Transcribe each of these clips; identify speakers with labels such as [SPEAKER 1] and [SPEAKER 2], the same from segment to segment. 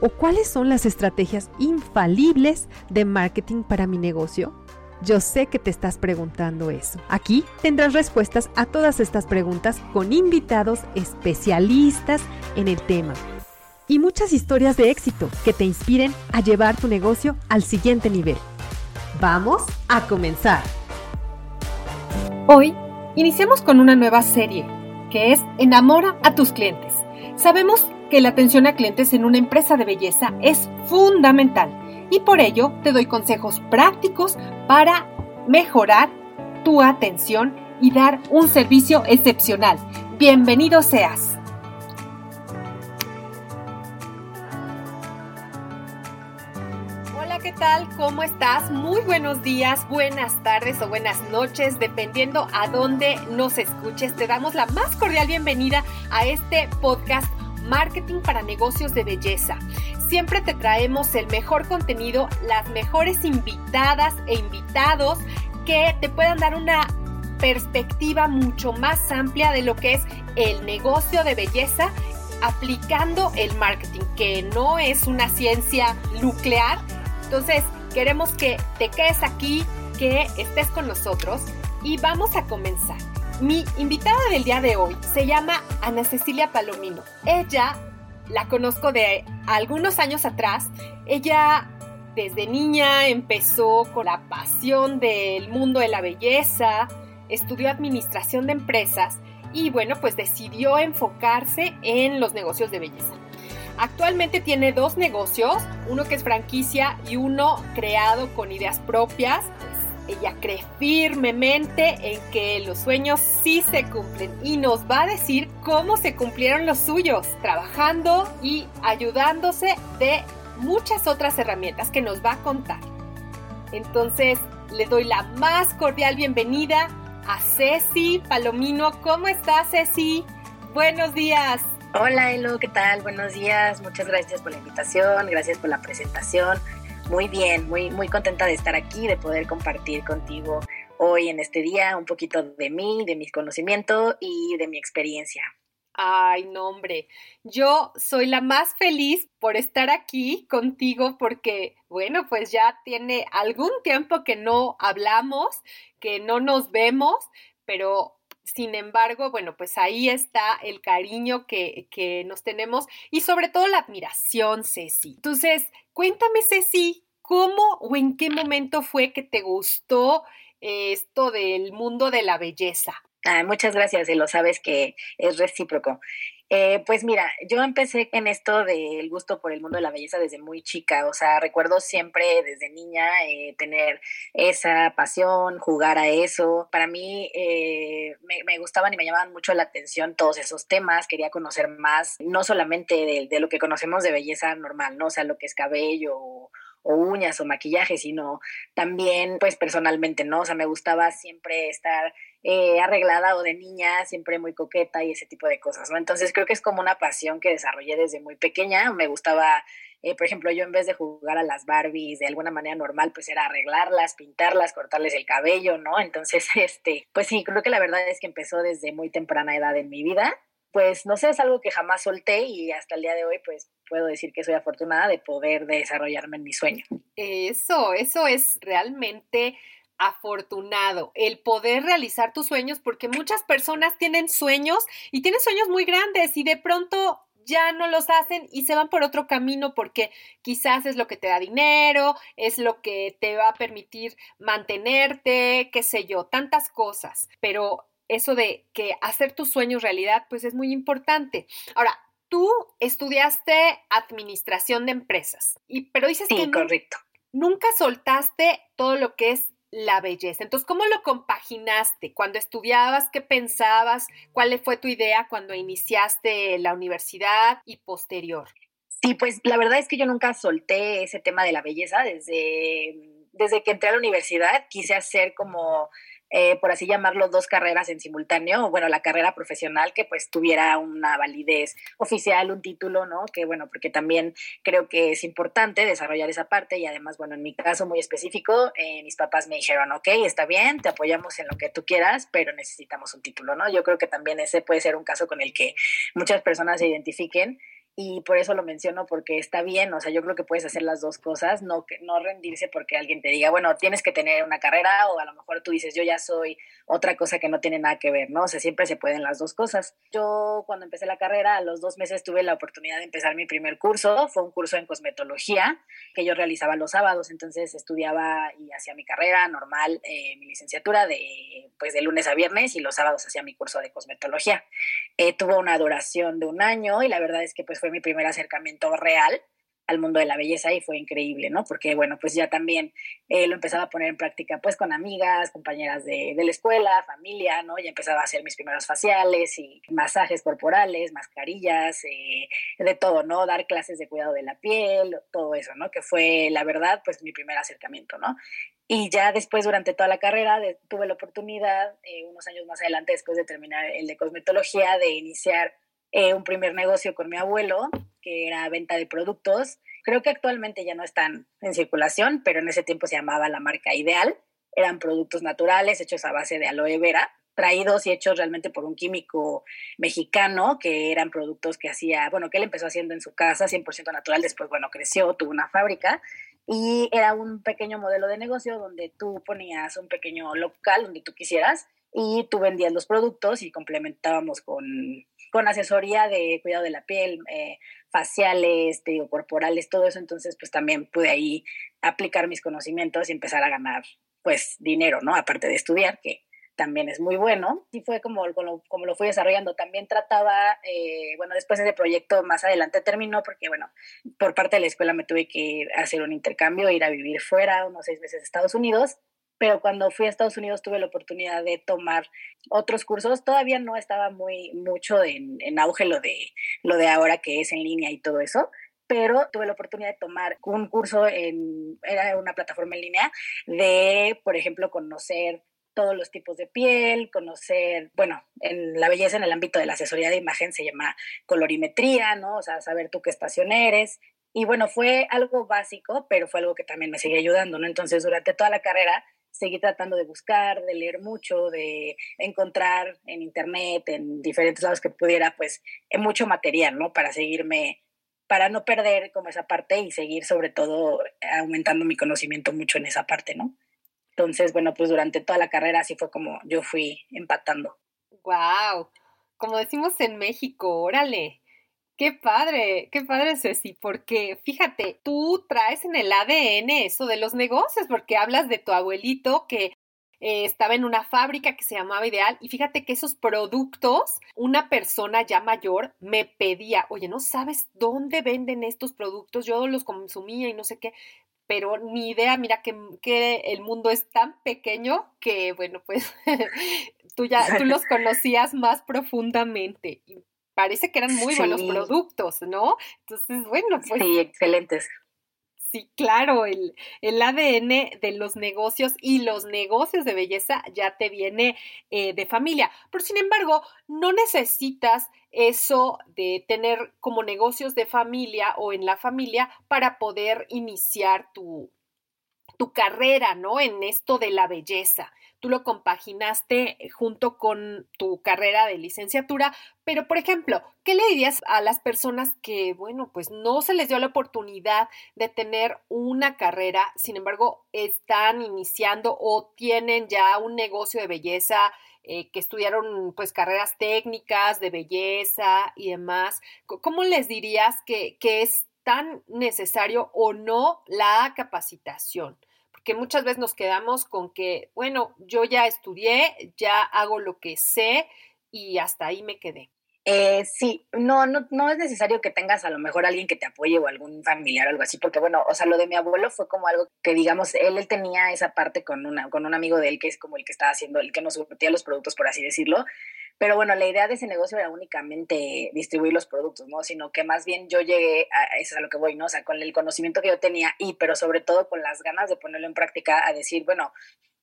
[SPEAKER 1] ¿O cuáles son las estrategias infalibles de marketing para mi negocio? Yo sé que te estás preguntando eso. Aquí tendrás respuestas a todas estas preguntas con invitados especialistas en el tema y muchas historias de éxito que te inspiren a llevar tu negocio al siguiente nivel. Vamos a comenzar. Hoy iniciamos con una nueva serie que es Enamora a tus clientes. Sabemos que la atención a clientes en una empresa de belleza es fundamental y por ello te doy consejos prácticos para mejorar tu atención y dar un servicio excepcional. Bienvenido seas. Hola, ¿qué tal? ¿Cómo estás? Muy buenos días, buenas tardes o buenas noches, dependiendo a dónde nos escuches. Te damos la más cordial bienvenida a este podcast marketing para negocios de belleza. Siempre te traemos el mejor contenido, las mejores invitadas e invitados que te puedan dar una perspectiva mucho más amplia de lo que es el negocio de belleza aplicando el marketing, que no es una ciencia nuclear. Entonces, queremos que te quedes aquí, que estés con nosotros y vamos a comenzar. Mi invitada del día de hoy se llama Ana Cecilia Palomino. Ella la conozco de algunos años atrás. Ella desde niña empezó con la pasión del mundo de la belleza, estudió administración de empresas y bueno, pues decidió enfocarse en los negocios de belleza. Actualmente tiene dos negocios, uno que es franquicia y uno creado con ideas propias ella cree firmemente en que los sueños sí se cumplen y nos va a decir cómo se cumplieron los suyos, trabajando y ayudándose de muchas otras herramientas que nos va a contar. Entonces, le doy la más cordial bienvenida a Ceci Palomino. ¿Cómo estás, Ceci? Buenos días.
[SPEAKER 2] Hola, Elo, ¿qué tal? Buenos días. Muchas gracias por la invitación, gracias por la presentación muy bien, muy, muy contenta de estar aquí, de poder compartir contigo hoy en este día un poquito de mí, de mis conocimientos y de mi experiencia.
[SPEAKER 1] Ay, no, hombre, yo soy la más feliz por estar aquí contigo porque, bueno, pues ya tiene algún tiempo que no hablamos, que no nos vemos, pero sin embargo, bueno, pues ahí está el cariño que, que, nos tenemos y sobre todo la admiración, Ceci. Entonces, cuéntame, Ceci, ¿cómo o en qué momento fue que te gustó esto del mundo de la belleza?
[SPEAKER 2] Ah, muchas gracias, y lo sabes que es recíproco. Eh, pues mira, yo empecé en esto del gusto por el mundo de la belleza desde muy chica, o sea, recuerdo siempre desde niña eh, tener esa pasión, jugar a eso. Para mí eh, me, gustaban y me llamaban mucho la atención todos esos temas, quería conocer más, no solamente de, de lo que conocemos de belleza normal, ¿no? O sea, lo que es cabello o, o uñas o maquillaje, sino también pues personalmente, ¿no? O sea, me gustaba siempre estar eh, arreglada o de niña, siempre muy coqueta y ese tipo de cosas, ¿no? Entonces creo que es como una pasión que desarrollé desde muy pequeña. Me gustaba, eh, por ejemplo, yo en vez de jugar a las Barbies de alguna manera normal, pues era arreglarlas, pintarlas, cortarles el cabello, ¿no? Entonces, este, pues sí, creo que la verdad es que empezó desde muy temprana edad en mi vida pues no sé, es algo que jamás solté y hasta el día de hoy pues puedo decir que soy afortunada de poder desarrollarme en mi sueño.
[SPEAKER 1] Eso, eso es realmente afortunado, el poder realizar tus sueños, porque muchas personas tienen sueños y tienen sueños muy grandes y de pronto ya no los hacen y se van por otro camino porque quizás es lo que te da dinero, es lo que te va a permitir mantenerte, qué sé yo, tantas cosas. Pero eso de que hacer tus sueños realidad, pues es muy importante. Ahora, tú estudiaste administración de empresas, y, pero dices
[SPEAKER 2] que
[SPEAKER 1] correcto. nunca soltaste todo lo que es la belleza. Entonces, ¿cómo lo compaginaste? Cuando estudiabas, ¿qué pensabas? ¿Cuál fue tu idea cuando iniciaste la universidad y posterior?
[SPEAKER 2] Sí, pues la verdad es que yo nunca solté ese tema de la belleza desde, desde que entré a la universidad. Quise hacer como eh, por así llamarlo, dos carreras en simultáneo, bueno, la carrera profesional que pues tuviera una validez oficial, un título, ¿no? Que bueno, porque también creo que es importante desarrollar esa parte y además, bueno, en mi caso muy específico, eh, mis papás me dijeron, ok, está bien, te apoyamos en lo que tú quieras, pero necesitamos un título, ¿no? Yo creo que también ese puede ser un caso con el que muchas personas se identifiquen y por eso lo menciono porque está bien, o sea, yo creo que puedes hacer las dos cosas, no, no rendirse porque alguien te diga, bueno, tienes que tener una carrera o a lo mejor tú dices, yo ya soy otra cosa que no tiene nada que ver, ¿no? O sea, siempre se pueden las dos cosas. Yo cuando empecé la carrera, a los dos meses tuve la oportunidad de empezar mi primer curso, fue un curso en cosmetología que yo realizaba los sábados, entonces estudiaba y hacía mi carrera normal, eh, mi licenciatura de, pues, de lunes a viernes y los sábados hacía mi curso de cosmetología. Eh, tuvo una duración de un año y la verdad es que pues fue mi primer acercamiento real al mundo de la belleza y fue increíble, ¿no? Porque, bueno, pues ya también eh, lo empezaba a poner en práctica, pues con amigas, compañeras de, la escuela, familia, ¿no? Ya empezaba a hacer mis primeros faciales y masajes corporales, mascarillas, eh, de todo, ¿no? Dar clases de cuidado de la piel, todo eso, ¿no? Que fue, la verdad, pues mi primer acercamiento, ¿no? Y ya después, durante toda la carrera, tuve la oportunidad, eh, unos años más adelante, después de terminar el de cosmetología, de iniciar eh, un primer negocio con mi abuelo, que era venta de productos. Creo que actualmente ya no están en circulación, pero en ese tiempo se llamaba la marca Ideal. Eran productos naturales hechos a base de aloe vera, traídos y hechos realmente por un químico mexicano, que eran productos que hacía, bueno, que él empezó haciendo en su casa, 100% natural, después, bueno, creció, tuvo una fábrica y era un pequeño modelo de negocio donde tú ponías un pequeño local donde tú quisieras y tú vendías los productos y complementábamos con con asesoría de cuidado de la piel, eh, faciales, digo, corporales, todo eso. Entonces, pues también pude ahí aplicar mis conocimientos y empezar a ganar, pues, dinero, ¿no? Aparte de estudiar, que también es muy bueno. Y fue como, como, lo fui desarrollando. También trataba, eh, bueno, después ese proyecto más adelante terminó porque, bueno, por parte de la escuela me tuve que hacer un intercambio, ir a vivir fuera unos seis meses a Estados Unidos pero cuando fui a Estados Unidos tuve la oportunidad de tomar otros cursos. Todavía no estaba muy mucho en, auge lo de, lo de ahora que es en línea y todo eso, pero tuve la oportunidad de tomar un curso en, era una plataforma en línea de, por ejemplo, conocer todos los tipos de piel, conocer, bueno, en la belleza en el ámbito de la asesoría de imagen se llama colorimetría, ¿no? O sea, saber tú qué estación eres. Y bueno, fue algo básico, pero fue algo que también me sigue ayudando, ¿no? Entonces, durante toda la carrera seguí tratando de buscar, de leer mucho, de encontrar en internet, en diferentes lados que pudiera, pues, mucho material, ¿no? Para seguirme, para no perder como esa parte y seguir sobre todo aumentando mi conocimiento mucho en esa parte, ¿no? Entonces, bueno, pues durante toda la carrera así fue como yo fui empatando.
[SPEAKER 1] ¡Wow! Como decimos en México, órale. Qué padre, qué padre Ceci, porque fíjate, tú traes en el ADN eso de los negocios, porque hablas de tu abuelito que eh, estaba en una fábrica que se llamaba Ideal y fíjate que esos productos, una persona ya mayor me pedía, oye, ¿no sabes dónde venden estos productos? Yo los consumía y no sé qué, pero ni idea, mira que, que el mundo es tan pequeño que, bueno, pues tú ya, tú los conocías más profundamente parece que eran muy buenos productos, ¿no? Entonces, bueno, pues...
[SPEAKER 2] Sí, excelentes.
[SPEAKER 1] Sí, claro, el, el, ADN de los negocios y los negocios de belleza ya te viene eh, de familia. Pero sin embargo, no necesitas eso de tener como negocios de familia o en la familia para poder iniciar tu, tu carrera, ¿no? En esto de la belleza tú lo compaginaste eh, junto con tu carrera de licenciatura, pero por ejemplo, ¿qué le dirías a las personas que, bueno, pues no se les dio la oportunidad de tener una carrera, sin embargo, están iniciando o tienen ya un negocio de belleza? Eh, que estudiaron pues carreras técnicas de belleza y demás, ¿cómo les dirías que, que es tan necesario o no la capacitación? Que muchas veces nos quedamos con que, bueno, yo ya estudié, ya hago lo que sé y hasta ahí me quedé.
[SPEAKER 2] Eh, sí, no, no, no es necesario que tengas a lo mejor alguien que te apoye o algún familiar o algo así, porque bueno, o sea, lo de mi abuelo fue como algo que digamos, él, él tenía esa parte con, una, con un amigo de él que es como el que estaba haciendo, el que nos surtía los productos, por así decirlo, Pero bueno, la idea de ese negocio era únicamente distribuir los productos, ¿no? Sino que más bien yo llegué a eso es a lo que voy, ¿no? O sea, con el conocimiento que yo tenía y, pero sobre todo con las ganas de ponerlo en práctica, a decir, bueno,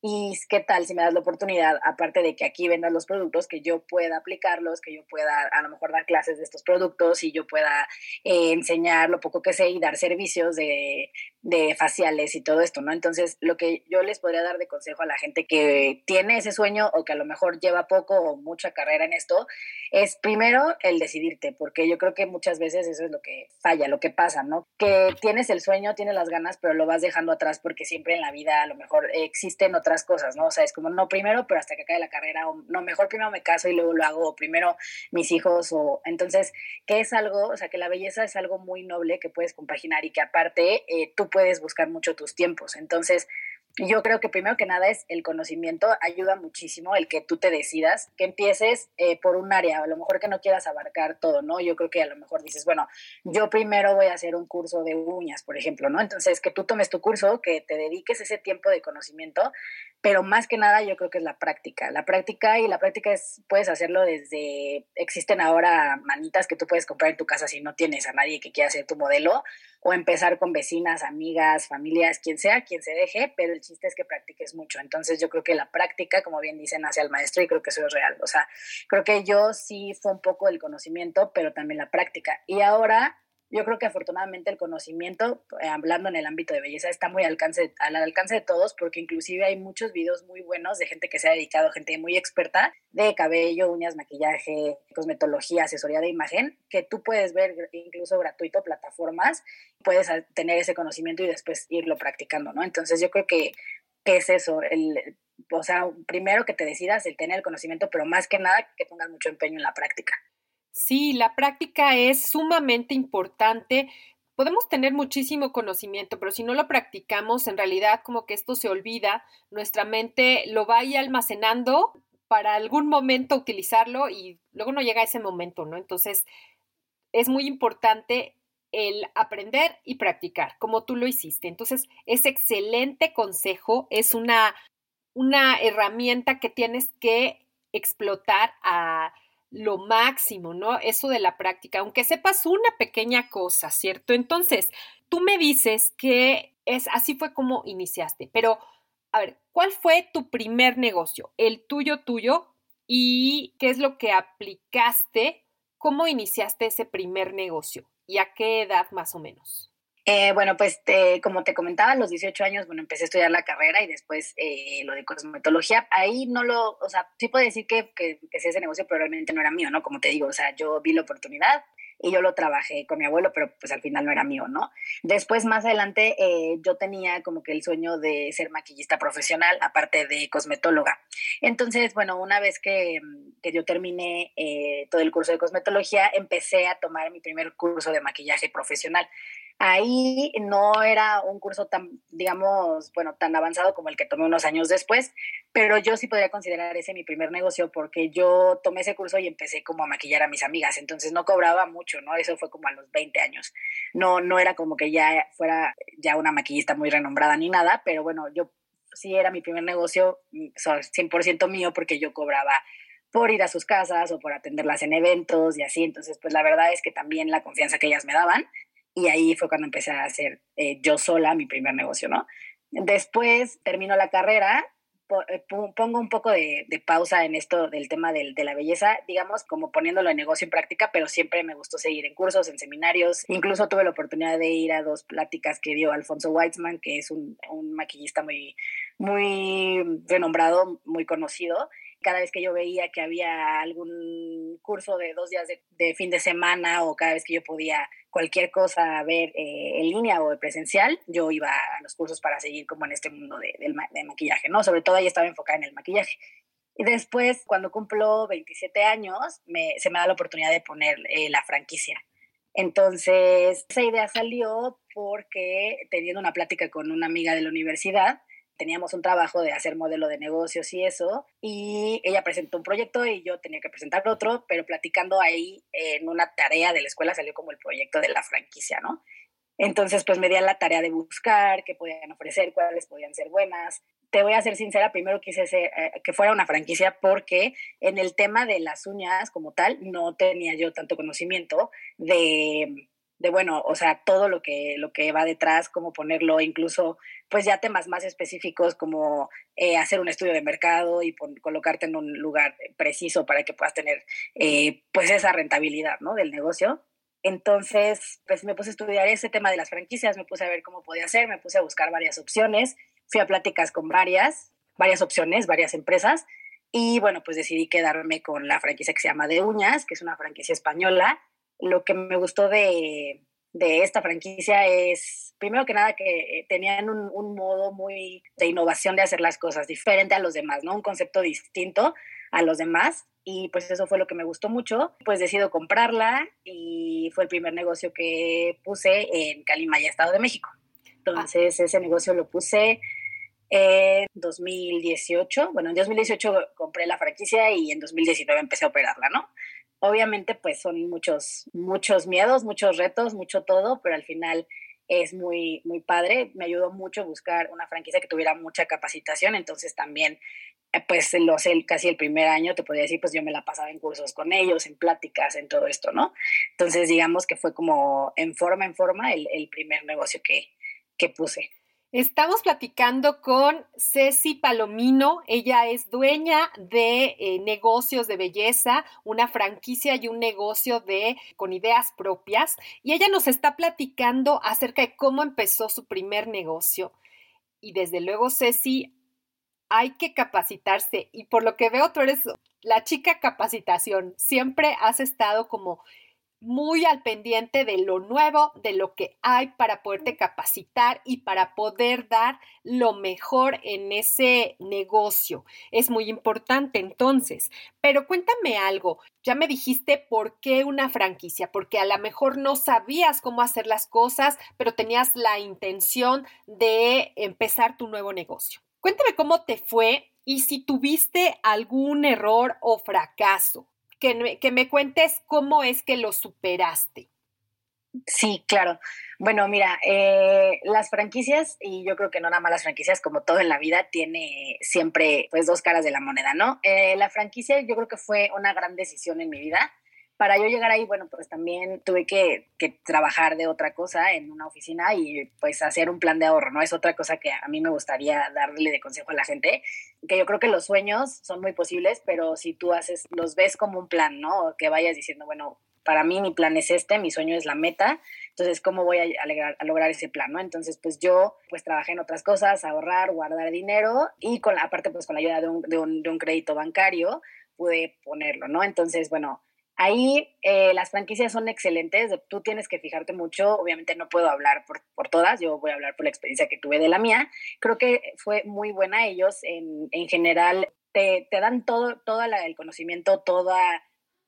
[SPEAKER 2] y qué tal si me das la oportunidad, aparte de que aquí vendas los productos, que yo pueda aplicarlos, que yo pueda a lo mejor dar clases de estos productos y yo pueda eh, enseñar lo poco que sé y dar servicios de, de, faciales y todo esto, ¿no? Entonces, lo que yo les podría dar de consejo a la gente que tiene ese sueño o que a lo mejor lleva poco o mucha carrera en esto, es primero el decidirte, porque yo creo que muchas veces eso es lo que falla, lo que pasa, ¿no? Que tienes el sueño, tienes las ganas, pero lo vas dejando atrás porque siempre en la vida a lo mejor existen otras cosas, ¿no? O sea, es como, no primero, pero hasta que acabe la carrera, o no, mejor primero me caso y luego lo hago, o primero mis hijos, o entonces, que es algo, o sea, que la belleza es algo muy noble que puedes compaginar y que aparte eh, tú puedes buscar mucho tus tiempos. Entonces, yo creo que primero que nada es el conocimiento, ayuda muchísimo el que tú te decidas, que empieces eh, por un área, a lo mejor que no quieras abarcar todo, ¿no? Yo creo que a lo mejor dices, bueno, yo primero voy a hacer un curso de uñas, por ejemplo, ¿no? Entonces, que tú tomes tu curso, que te dediques ese tiempo de conocimiento, pero más que nada yo creo que es la práctica. La práctica y la práctica es, puedes hacerlo desde, existen ahora manitas que tú puedes comprar en tu casa si no tienes a nadie que quiera hacer tu modelo, o empezar con vecinas, amigas, familias, quien sea, quien se deje, pero el chiste es que practiques mucho. Entonces yo creo que la práctica, como bien dicen, hacia el maestro y creo que eso es real. O sea, creo que yo sí fue un poco el conocimiento, pero también la práctica. Y ahora yo creo que afortunadamente el conocimiento, eh, hablando en el ámbito de belleza, está muy al alcance, al alcance de todos, porque inclusive hay muchos videos muy buenos de gente que se ha dedicado, gente muy experta de cabello, uñas, maquillaje, cosmetología, asesoría de imagen, que tú puedes ver incluso gratuito, plataformas, puedes tener ese conocimiento y después irlo practicando, ¿no? Entonces yo creo que, es eso, el, o sea, primero que te decidas el tener el conocimiento, pero más que nada que pongas mucho empeño en la práctica.
[SPEAKER 1] Sí, la práctica es sumamente importante. Podemos tener muchísimo conocimiento, pero si no lo practicamos, en realidad como que esto se olvida, nuestra mente lo va ahí almacenando para algún momento utilizarlo y luego no llega ese momento, ¿no? Entonces, es muy importante el aprender y practicar, como tú lo hiciste. Entonces, es excelente consejo, es una, una herramienta que tienes que explotar a lo máximo, ¿no? Eso de la práctica, aunque sepas una pequeña cosa, ¿cierto? Entonces, tú me dices que es así fue como iniciaste, pero a ver, ¿cuál fue tu primer negocio? El tuyo tuyo y qué es lo que aplicaste? ¿Cómo iniciaste ese primer negocio? ¿Y a qué edad más o menos?
[SPEAKER 2] Eh, bueno, pues como te comentaba, a los 18 años, bueno, empecé a estudiar la carrera y después eh, lo de cosmetología. Ahí no lo, o sea, sí puedo decir que, que, que ese negocio, pero realmente no era mío, ¿no? Como te digo, o sea, yo vi la oportunidad, y yo lo trabajé con mi abuelo, pero pues al final no era mío, ¿no? Después, más adelante, eh, yo tenía como que el sueño de ser maquillista profesional, aparte de cosmetóloga. Entonces, bueno, una vez que, que yo terminé todo el curso de cosmetología, empecé a tomar mi primer curso de maquillaje profesional. Ahí no era un curso tan, digamos, bueno, tan avanzado como el que tomé unos años después, pero yo sí podría considerar ese mi primer negocio porque yo tomé ese curso y empecé como a maquillar a mis amigas, entonces no cobraba mucho, ¿no? Eso fue como a los 20 años. No, no era como que ya fuera ya una maquillista muy renombrada ni nada, pero bueno, yo sí era mi primer negocio, 100% mío porque yo cobraba por ir a sus casas o por atenderlas en eventos y así. Entonces, pues la verdad es que también la confianza que ellas me daban y ahí fue cuando empecé a hacer eh, yo sola mi primer negocio, ¿no? Después termino la carrera, eh, pongo un poco de, pausa en esto del tema de la belleza, digamos, como poniéndolo en negocio en práctica, pero siempre me gustó seguir en cursos, en seminarios. Incluso tuve la oportunidad de ir a dos pláticas que dio Alfonso Weitzman, que es un, un maquillista muy, muy renombrado, muy conocido cada vez que yo veía que había algún curso de dos días de, fin de semana o cada vez que yo podía cualquier cosa ver eh, en línea o de presencial, yo iba a los cursos para seguir como en este mundo de, de maquillaje, ¿no? Sobre todo ahí estaba enfocada en el maquillaje. Y después, cuando cumplo 27 años, me, se me da la oportunidad de poner eh, la franquicia. Entonces, esa idea salió porque teniendo una plática con una amiga de la universidad, teníamos un trabajo de hacer modelo de negocios y eso, y ella presentó un proyecto y yo tenía que presentar otro, pero platicando ahí en una tarea de la escuela salió como el proyecto de la franquicia, ¿no? Entonces, pues me di la tarea de buscar qué podían ofrecer, cuáles podían ser buenas. te voy a ser sincera, primero quise ser, eh, que fuera una franquicia porque en el tema de las uñas como tal no tenía yo tanto conocimiento de, de bueno, o sea, todo lo que, lo que va detrás, cómo ponerlo, incluso pues ya temas más específicos como eh, hacer un estudio de mercado y colocarte en un lugar preciso para que puedas tener eh, pues esa rentabilidad, ¿no? Del negocio. Entonces, pues me puse a estudiar ese tema de las franquicias, me puse a ver cómo podía hacer, me puse a buscar varias opciones, fui a pláticas con varias, varias opciones, varias empresas, y bueno, pues decidí quedarme con la franquicia que se llama De Uñas, que es una franquicia española. Lo que me gustó de, de esta franquicia es, primero que nada, que tenían un, un, modo muy de innovación de hacer las cosas, diferente a los demás, ¿no? Un concepto distinto a los demás y pues eso fue lo que me gustó mucho. Pues decido comprarla y fue el primer negocio que puse en Calimaya, Estado de México. Entonces ese negocio lo puse en 2018. Bueno, en 2018 compré la franquicia y en 2019 empecé a operarla, ¿no? Obviamente pues son muchos, muchos miedos, muchos retos, mucho todo, pero al final es muy, muy padre. Me ayudó mucho buscar una franquicia que tuviera mucha capacitación, entonces también eh, pues lo sé, casi el primer año, te podría decir, pues yo me la pasaba en cursos con ellos, en pláticas, en todo esto, ¿no? Entonces, digamos que fue como en forma, en forma, el, el primer negocio que, que puse.
[SPEAKER 1] Estamos platicando con Ceci Palomino. Ella es dueña de eh, negocios de belleza, una franquicia y un negocio de con ideas propias. Y ella nos está platicando acerca de cómo empezó su primer negocio. Y desde luego, Ceci, hay que capacitarse y por lo que veo tú eres la chica capacitación, siempre has estado como muy al pendiente de lo nuevo, de lo que hay para poderte capacitar y para poder dar lo mejor en ese negocio. Es muy importante entonces. Pero cuéntame algo, ya me dijiste por qué una franquicia, porque a lo mejor no sabías cómo hacer las cosas, pero tenías la intención de empezar tu nuevo negocio. Cuéntame cómo te fue y si tuviste algún error o fracaso. Que, me cuentes cómo es que lo superaste.
[SPEAKER 2] Sí, claro. Bueno, mira, eh, las franquicias, y yo creo que no nada más las franquicias, como todo en la vida, tiene siempre pues dos caras de la moneda, ¿no? Eh, la franquicia yo creo que fue una gran decisión en mi vida para yo llegar ahí, bueno, pues también tuve que, trabajar de otra cosa en una oficina y pues hacer un plan de ahorro, ¿no? Es otra cosa que a mí me gustaría darle de consejo a la gente, que yo creo que los sueños son muy posibles, pero si tú haces, los ves como un plan, ¿no? Que vayas diciendo, bueno, para mí mi plan es este, mi sueño es la meta, entonces, ¿cómo voy a, lograr ese plan, no? Entonces, pues yo, pues trabajé en otras cosas, ahorrar, guardar dinero y con la, aparte, pues con la ayuda de un, de un crédito bancario, pude ponerlo, ¿no? Entonces, bueno, Ahí eh, las franquicias son excelentes, tú tienes que fijarte mucho, obviamente no puedo hablar por, por, todas, yo voy a hablar por la experiencia que tuve de la mía, creo que fue muy buena, ellos en, en general te, te, dan todo, todo el conocimiento, toda,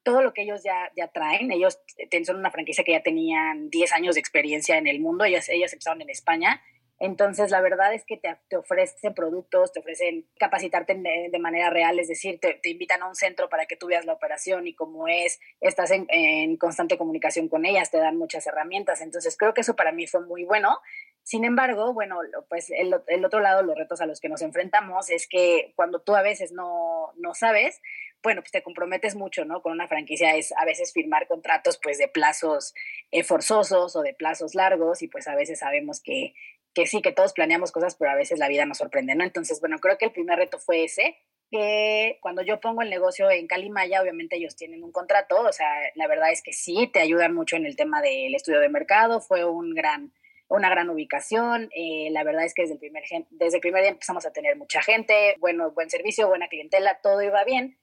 [SPEAKER 2] todo lo que ellos ya, ya traen, ellos son una franquicia que ya tenían 10 años de experiencia en el mundo, ellas, ellas empezaron en España, entonces, la verdad es que te, te ofrecen productos, te ofrecen capacitarte de, manera real, es decir, te, te, invitan a un centro para que tú veas la operación y cómo es, estás en, en, constante comunicación con ellas, te dan muchas herramientas. Entonces, creo que eso para mí fue muy bueno. Sin embargo, bueno, pues el, el otro lado, los retos a los que nos enfrentamos es que cuando tú a veces no, no sabes, bueno, pues te comprometes mucho, ¿no? Con una franquicia es a veces firmar contratos pues de plazos eh, forzosos o de plazos largos y pues a veces sabemos que que sí, que todos planeamos cosas, pero a veces la vida nos sorprende, ¿no? Entonces, bueno, creo que el primer reto fue ese, que cuando yo pongo el negocio en Calimaya, obviamente ellos tienen un contrato, o sea, la verdad es que sí, te ayudan mucho en el tema del estudio de mercado, fue un gran, una gran ubicación, eh, la verdad es que desde el, primer, desde el primer día empezamos a tener mucha gente, bueno, buen servicio, buena clientela, todo iba bien,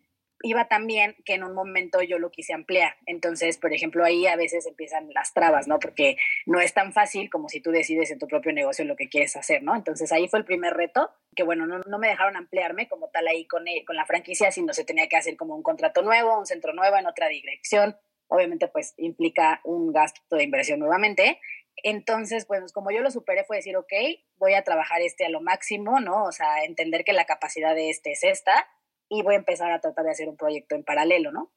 [SPEAKER 2] iba también que en un momento yo lo quise ampliar. Entonces, por ejemplo, ahí a veces empiezan las trabas, ¿no? Porque no es tan fácil como si tú decides en tu propio negocio lo que quieres hacer, ¿no? Entonces ahí fue el primer reto, que bueno, no, no me dejaron ampliarme como tal ahí con, eh, con la franquicia, sino se tenía que hacer como un contrato nuevo, un centro nuevo en otra dirección. Obviamente, pues implica un gasto de inversión nuevamente. Entonces, pues como yo lo superé fue decir, ok, voy a trabajar este a lo máximo, ¿no? O sea, entender que la capacidad de este es esta y voy a empezar a tratar de hacer un proyecto en paralelo, ¿no?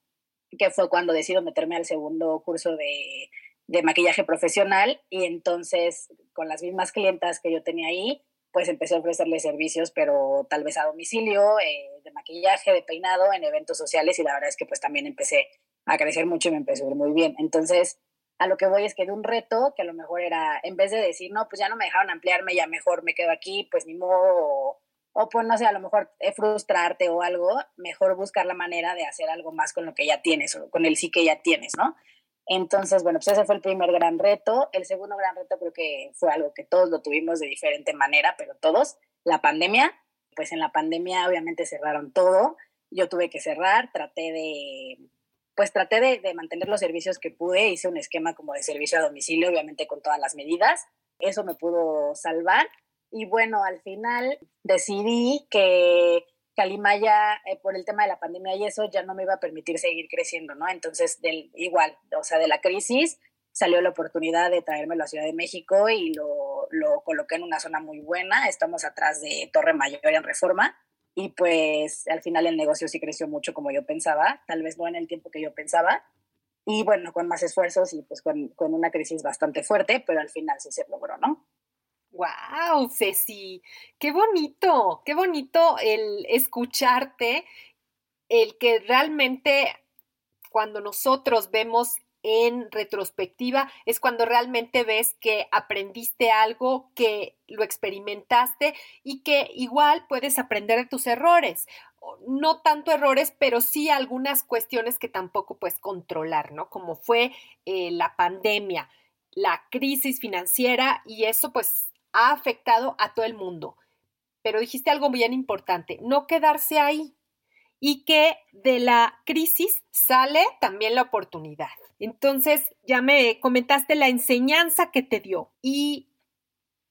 [SPEAKER 2] Que fue cuando decido meterme al segundo curso de, de maquillaje profesional y entonces con las mismas clientas que yo tenía ahí, pues empecé a ofrecerle servicios, pero tal vez a domicilio, eh, de maquillaje, de peinado, en eventos sociales y la verdad es que pues también empecé a crecer mucho y me empezó a ir muy bien. Entonces, a lo que voy es que de un reto que a lo mejor era, en vez de decir, no, pues ya no me dejaron ampliarme, ya mejor me quedo aquí, pues ni modo, o, pues no sé, a lo mejor frustrarte o algo, mejor buscar la manera de hacer algo más con lo que ya tienes o con el sí que ya tienes, ¿no? Entonces, bueno, pues ese fue el primer gran reto. El segundo gran reto creo que fue algo que todos lo tuvimos de diferente manera, pero todos, la pandemia. Pues en la pandemia obviamente cerraron todo. Yo tuve que cerrar, traté de, pues traté de, de mantener los servicios que pude, hice un esquema como de servicio a domicilio, obviamente con todas las medidas. Eso me pudo salvar. Y bueno, al final decidí que Calimaya, eh, por el tema de la pandemia y eso, ya no me iba a permitir seguir creciendo, ¿no? Entonces, del, igual, o sea, de la crisis salió la oportunidad de traerme a Ciudad de México y lo, lo coloqué en una zona muy buena. Estamos atrás de Torre Mayor en Reforma. Y pues al final el negocio sí creció mucho como yo pensaba, tal vez no en el tiempo que yo pensaba. Y bueno, con más esfuerzos y pues con, con una crisis bastante fuerte, pero al final sí se logró, ¿no?
[SPEAKER 1] ¡Wow, Ceci! ¡Qué bonito! ¡Qué bonito el escucharte! El que realmente cuando nosotros vemos en retrospectiva es cuando realmente ves que aprendiste algo, que lo experimentaste y que igual puedes aprender de tus errores. No tanto errores, pero sí algunas cuestiones que tampoco puedes controlar, ¿no? Como fue eh, la pandemia, la crisis financiera y eso pues ha afectado a todo el mundo. Pero dijiste algo bien importante, no quedarse ahí y que de la crisis sale también la oportunidad. Entonces, ya me comentaste la enseñanza que te dio y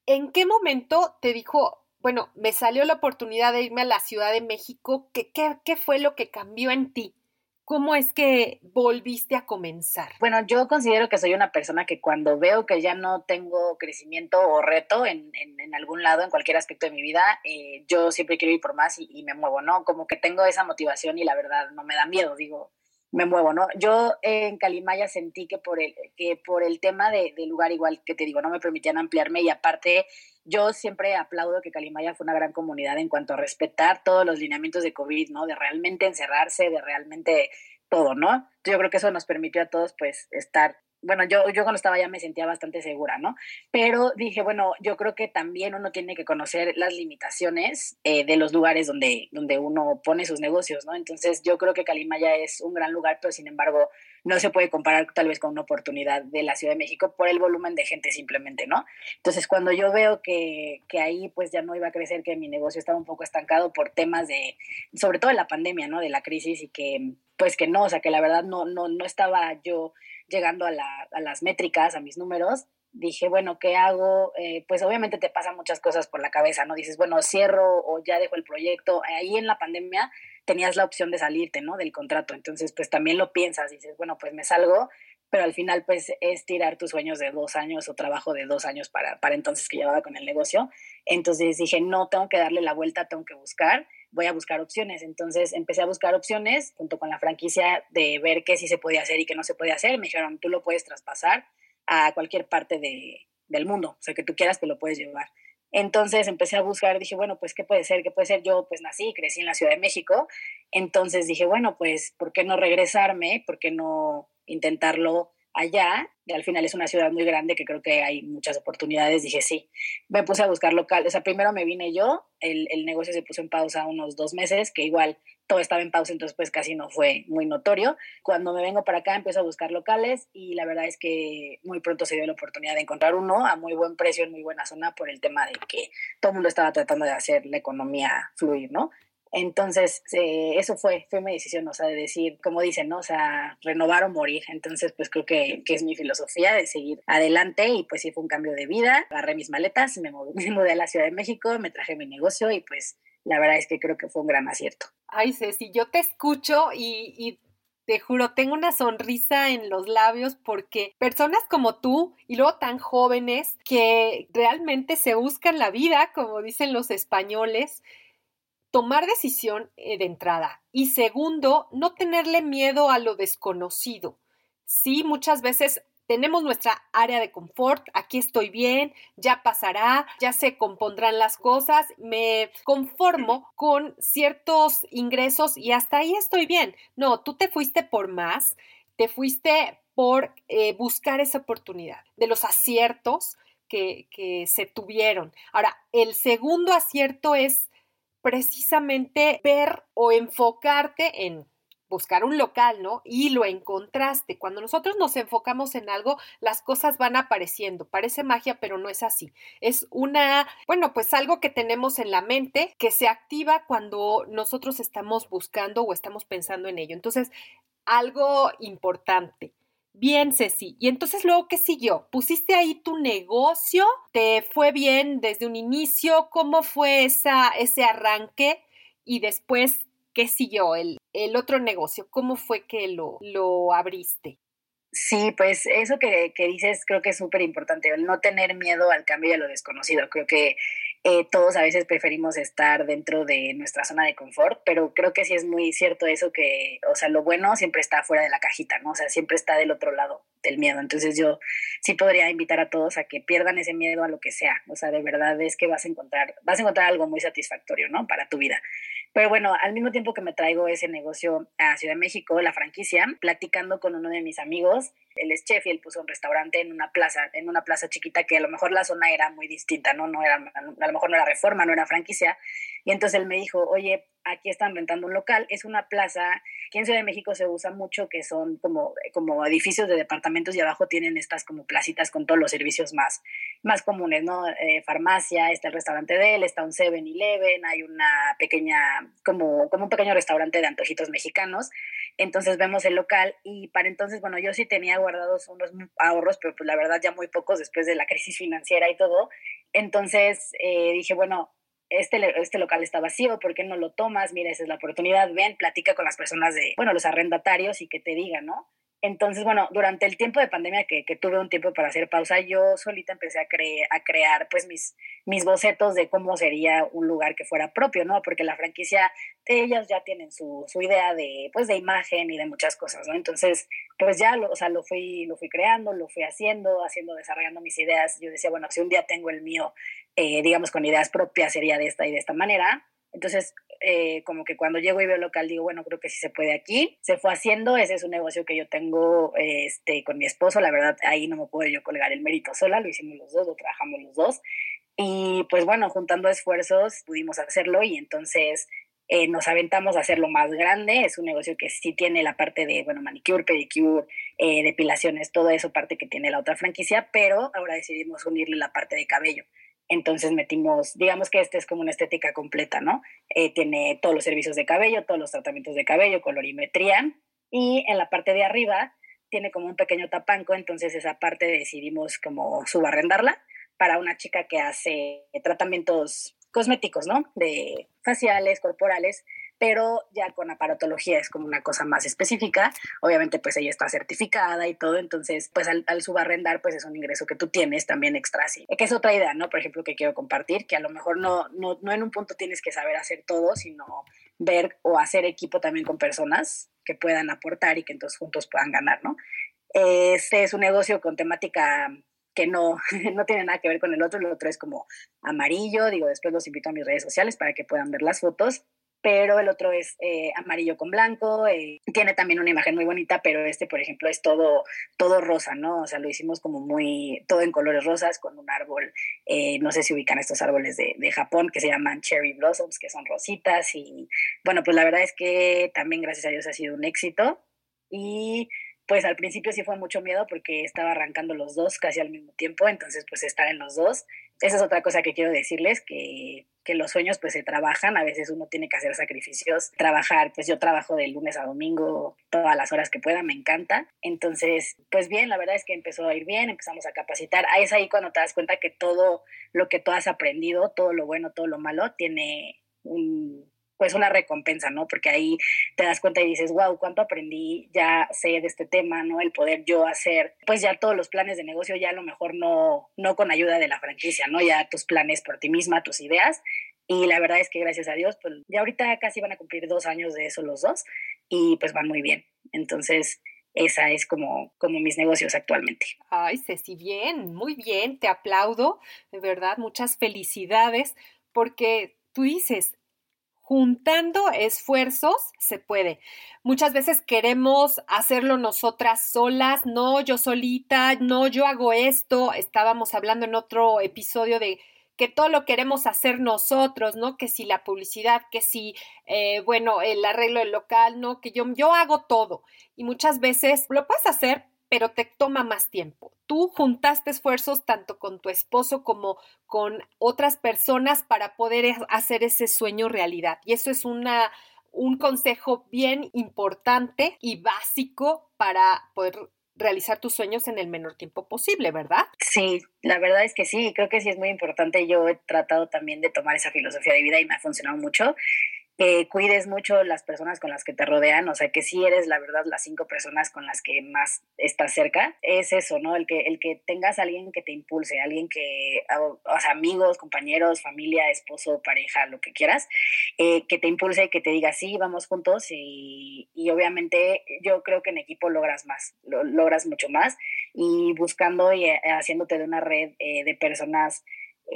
[SPEAKER 1] en qué momento te dijo, bueno, me salió la oportunidad de irme a la Ciudad de México, ¿qué, qué, qué fue lo que cambió en ti? ¿Cómo es que volviste a comenzar?
[SPEAKER 2] Bueno, yo considero que soy una persona que cuando veo que ya no tengo crecimiento o reto en, en, algún lado, en cualquier aspecto de mi vida, eh, yo siempre quiero ir por más y, y, me muevo, ¿no? Como que tengo esa motivación y la verdad no me da miedo, digo, me muevo, ¿no? Yo en Calimaya sentí que por el, que por el tema de, de, lugar igual que te digo, no me permitían ampliarme y aparte yo siempre aplaudo que Calimaya fue una gran comunidad en cuanto a respetar todos los lineamientos de COVID, ¿no? De realmente encerrarse, de realmente todo, ¿no? Yo creo que eso nos permitió a todos pues estar bueno, yo, yo cuando estaba allá me sentía bastante segura, ¿no? Pero dije, bueno, yo creo que también uno tiene que conocer las limitaciones eh, de los lugares donde, donde uno pone sus negocios, ¿no? Entonces yo creo que Calimaya es un gran lugar, pero sin embargo no se puede comparar tal vez con una oportunidad de la Ciudad de México por el volumen de gente simplemente, ¿no? Entonces cuando yo veo que, que ahí pues ya no iba a crecer, que mi negocio estaba un poco estancado por temas de, sobre todo de la pandemia, ¿no? De la crisis y que pues que no, o sea, que la verdad no, no, no estaba yo llegando a, la, a las métricas, a mis números, dije, bueno, ¿qué hago? Eh, pues obviamente te pasan muchas cosas por la cabeza, ¿no? Dices, bueno, cierro o ya dejo el proyecto. Ahí en la pandemia tenías la opción de salirte, ¿no? Del contrato. Entonces, pues también lo piensas, dices, bueno, pues me salgo, pero al final, pues es tirar tus sueños de dos años o trabajo de dos años para, para entonces que llevaba con el negocio. Entonces dije, no, tengo que darle la vuelta, tengo que buscar voy a buscar opciones. Entonces empecé a buscar opciones junto con la franquicia de ver qué sí se podía hacer y qué no se podía hacer. Me dijeron, tú lo puedes traspasar a cualquier parte de, del mundo, o sea, que tú quieras, te lo puedes llevar. Entonces empecé a buscar, dije, bueno, pues, ¿qué puede ser? ¿Qué puede ser? Yo, pues, nací y crecí en la Ciudad de México. Entonces dije, bueno, pues, ¿por qué no regresarme? ¿Por qué no intentarlo allá, y al final es una ciudad muy grande que creo que hay muchas oportunidades, dije sí. Me puse a buscar local, o sea, primero me vine yo, el, el, negocio se puso en pausa unos dos meses, que igual todo estaba en pausa, entonces pues casi no fue muy notorio. Cuando me vengo para acá empiezo a buscar locales y la verdad es que muy pronto se dio la oportunidad de encontrar uno a muy buen precio en muy buena zona por el tema de que todo el mundo estaba tratando de hacer la economía fluir, ¿no? Entonces, eh, eso fue, fue mi decisión, o sea, de decir, como dicen, ¿no? O sea, renovar o morir. Entonces, pues creo que, que, es mi filosofía de seguir adelante y pues sí fue un cambio de vida. Agarré mis maletas, me, mudé a la Ciudad de México, me traje mi negocio y pues la verdad es que creo que fue un gran acierto.
[SPEAKER 1] Ay, Ceci, yo te escucho y, y te juro, tengo una sonrisa en los labios porque personas como tú y luego tan jóvenes que realmente se buscan la vida, como dicen los españoles, tomar decisión eh, de entrada. Y segundo, no tenerle miedo a lo desconocido. Sí, muchas veces tenemos nuestra área de confort, aquí estoy bien, ya pasará, ya se compondrán las cosas, me conformo con ciertos ingresos y hasta ahí estoy bien. No, tú te fuiste por más, te fuiste por eh, buscar esa oportunidad, de los aciertos que, que se tuvieron. Ahora, el segundo acierto es precisamente ver o enfocarte en buscar un local, ¿no? Y lo encontraste. Cuando nosotros nos enfocamos en algo, las cosas van apareciendo. Parece magia, pero no es así. Es una, bueno, pues algo que tenemos en la mente que se activa cuando nosotros estamos buscando o estamos pensando en ello. Entonces, algo importante. Bien, Ceci. Y entonces luego, ¿qué siguió? ¿Pusiste ahí tu negocio? ¿Te fue bien desde un inicio? ¿Cómo fue esa, ese arranque? Y después, ¿qué siguió? El, el otro negocio, ¿cómo fue que lo, lo abriste?
[SPEAKER 2] Sí, pues eso que, que dices creo que es súper importante, el no tener miedo al cambio y a lo desconocido. Creo que eh, todos a veces preferimos estar dentro de nuestra zona de confort, pero creo que sí es muy cierto eso que, o sea, lo bueno siempre está fuera de la cajita, ¿no? O sea, siempre está del otro lado del miedo. Entonces yo sí podría invitar a todos a que pierdan ese miedo a lo que sea. O sea, de verdad es que vas a encontrar, vas a encontrar algo muy satisfactorio, ¿no? Para tu vida. Pero bueno, al mismo tiempo que me traigo ese negocio a Ciudad de México, la franquicia, platicando con uno de mis amigos, él es chef y él puso un restaurante en una plaza, en una plaza chiquita que a lo mejor la zona era muy distinta, ¿no? no era, a lo mejor no era reforma, no era franquicia. Y entonces él me dijo, oye, aquí están rentando un local, es una plaza que en Ciudad de México se usa mucho, que son como, como edificios de departamentos y abajo tienen estas como placitas con todos los servicios más, más comunes, ¿no? Eh, farmacia, está el restaurante de él, está un 7-Eleven, hay una pequeña, como, como un pequeño restaurante de antojitos mexicanos. Entonces vemos el local y para entonces, bueno, yo sí tenía guardados unos ahorros, pero pues la verdad ya muy pocos después de la crisis financiera y todo. Entonces eh, dije, bueno, este, este local está vacío, ¿por qué no lo tomas? Mira, esa es la oportunidad, ven, platica con las personas de, bueno, los arrendatarios y que te digan, ¿no? Entonces, bueno, durante el tiempo de pandemia que, tuve un tiempo para hacer pausa, yo solita empecé a, a crear pues mis, mis bocetos de cómo sería un lugar que fuera propio, ¿no? Porque la franquicia, ellos ya tienen su, su idea de, pues, de imagen y de muchas cosas, ¿no? Entonces, pues ya, lo, o sea, lo fui, lo fui creando, lo fui haciendo, haciendo, desarrollando mis ideas. Yo decía, bueno, si un día tengo el mío, eh, digamos, con ideas propias, sería de esta y de esta manera. Entonces, eh, como que cuando llego y veo local, digo, bueno, creo que sí se puede aquí. Se fue haciendo, ese es un negocio que yo tengo este, con mi esposo, la verdad, ahí no me puedo yo colgar el mérito sola, lo hicimos los dos, lo trabajamos los dos. Y pues bueno, juntando esfuerzos pudimos hacerlo y entonces eh, nos aventamos a hacerlo más grande. Es un negocio que sí tiene la parte de, bueno, manicure, pedicure, eh, depilaciones, todo eso parte que tiene la otra franquicia, pero ahora decidimos unirle la parte de cabello. Entonces metimos, digamos que este es como una estética completa, ¿no? Eh, tiene todos los servicios de cabello, todos los tratamientos de cabello, colorimetría y en la parte de arriba tiene como un pequeño tapanco, entonces esa parte decidimos como subarrendarla para una chica que hace tratamientos cosméticos, ¿no? De faciales, corporales, pero ya con aparatología es como una cosa más específica. Obviamente, pues ella está certificada y todo, entonces, pues al, subarrendar, pues es un ingreso que tú tienes también extra, sí. Que es otra idea, ¿no? Por ejemplo, que quiero compartir, que a lo mejor no, no, no en un punto tienes que saber hacer todo, sino ver o hacer equipo también con personas que puedan aportar y que entonces juntos puedan ganar, ¿no? Este es un negocio con temática que no, no tiene nada que ver con el otro, el otro es como amarillo, digo, después los invito a mis redes sociales para que puedan ver las fotos, pero el otro es eh, amarillo con blanco, eh, tiene también una imagen muy bonita, pero este, por ejemplo, es todo, todo rosa, ¿no? O sea, lo hicimos como muy, todo en colores rosas, con un árbol, eh, no sé si ubican estos árboles de, de, Japón que se llaman cherry blossoms, que son rositas, y bueno, pues la verdad es que también, gracias a Dios, ha sido un éxito, y pues al principio sí fue mucho miedo porque estaba arrancando los dos casi al mismo tiempo, entonces pues estar en los dos. Esa es otra cosa que quiero decirles, que, que los sueños pues se trabajan, a veces uno tiene que hacer sacrificios, trabajar, pues yo trabajo de lunes a domingo todas las horas que pueda, me encanta. Entonces, pues bien, la verdad es que empezó a ir bien, empezamos a capacitar. Ahí es ahí cuando te das cuenta que todo lo que tú has aprendido, todo lo bueno, todo lo malo, tiene un pues una recompensa, ¿no? Porque ahí te das cuenta y dices, wow, cuánto aprendí, ya sé de este tema, ¿no? El poder yo hacer, pues ya todos los planes de negocio, ya a lo mejor no, no con ayuda de la franquicia, ¿no? Ya tus planes por ti misma, tus ideas. Y la verdad es que gracias a Dios, pues ya ahorita casi van a cumplir dos años de eso los dos y pues van muy bien. Entonces, esa es como, como mis negocios actualmente.
[SPEAKER 1] Ay, Ceci, bien, muy bien, te aplaudo, de verdad, muchas felicidades, porque tú dices, juntando esfuerzos se puede. Muchas veces queremos hacerlo nosotras solas, no yo solita, no yo hago esto. Estábamos hablando en otro episodio de que todo lo queremos hacer nosotros, ¿no? Que si la publicidad, que si, eh, bueno, el arreglo del local, ¿no? Que yo, yo hago todo. Y muchas veces lo puedes hacer, pero te toma más tiempo. Tú juntaste esfuerzos tanto con tu esposo como con otras personas para poder hacer ese sueño realidad. Y eso es una, un consejo bien importante y básico para poder realizar tus sueños en el menor tiempo posible, ¿verdad?
[SPEAKER 2] Sí, la verdad es que sí, creo que sí es muy importante. Yo he tratado también de tomar esa filosofía de vida y me ha funcionado mucho que cuides mucho las personas con las que te rodean, o sea, que si eres la verdad las cinco personas con las que más estás cerca, es eso, ¿no? El que, el que tengas a alguien que te impulse, alguien que, o sea, amigos, compañeros, familia, esposo, pareja, lo que quieras, eh, que te impulse, que te diga, sí, vamos juntos y, y obviamente yo creo que en equipo logras más, logras mucho más y buscando y eh, haciéndote de una red eh, de personas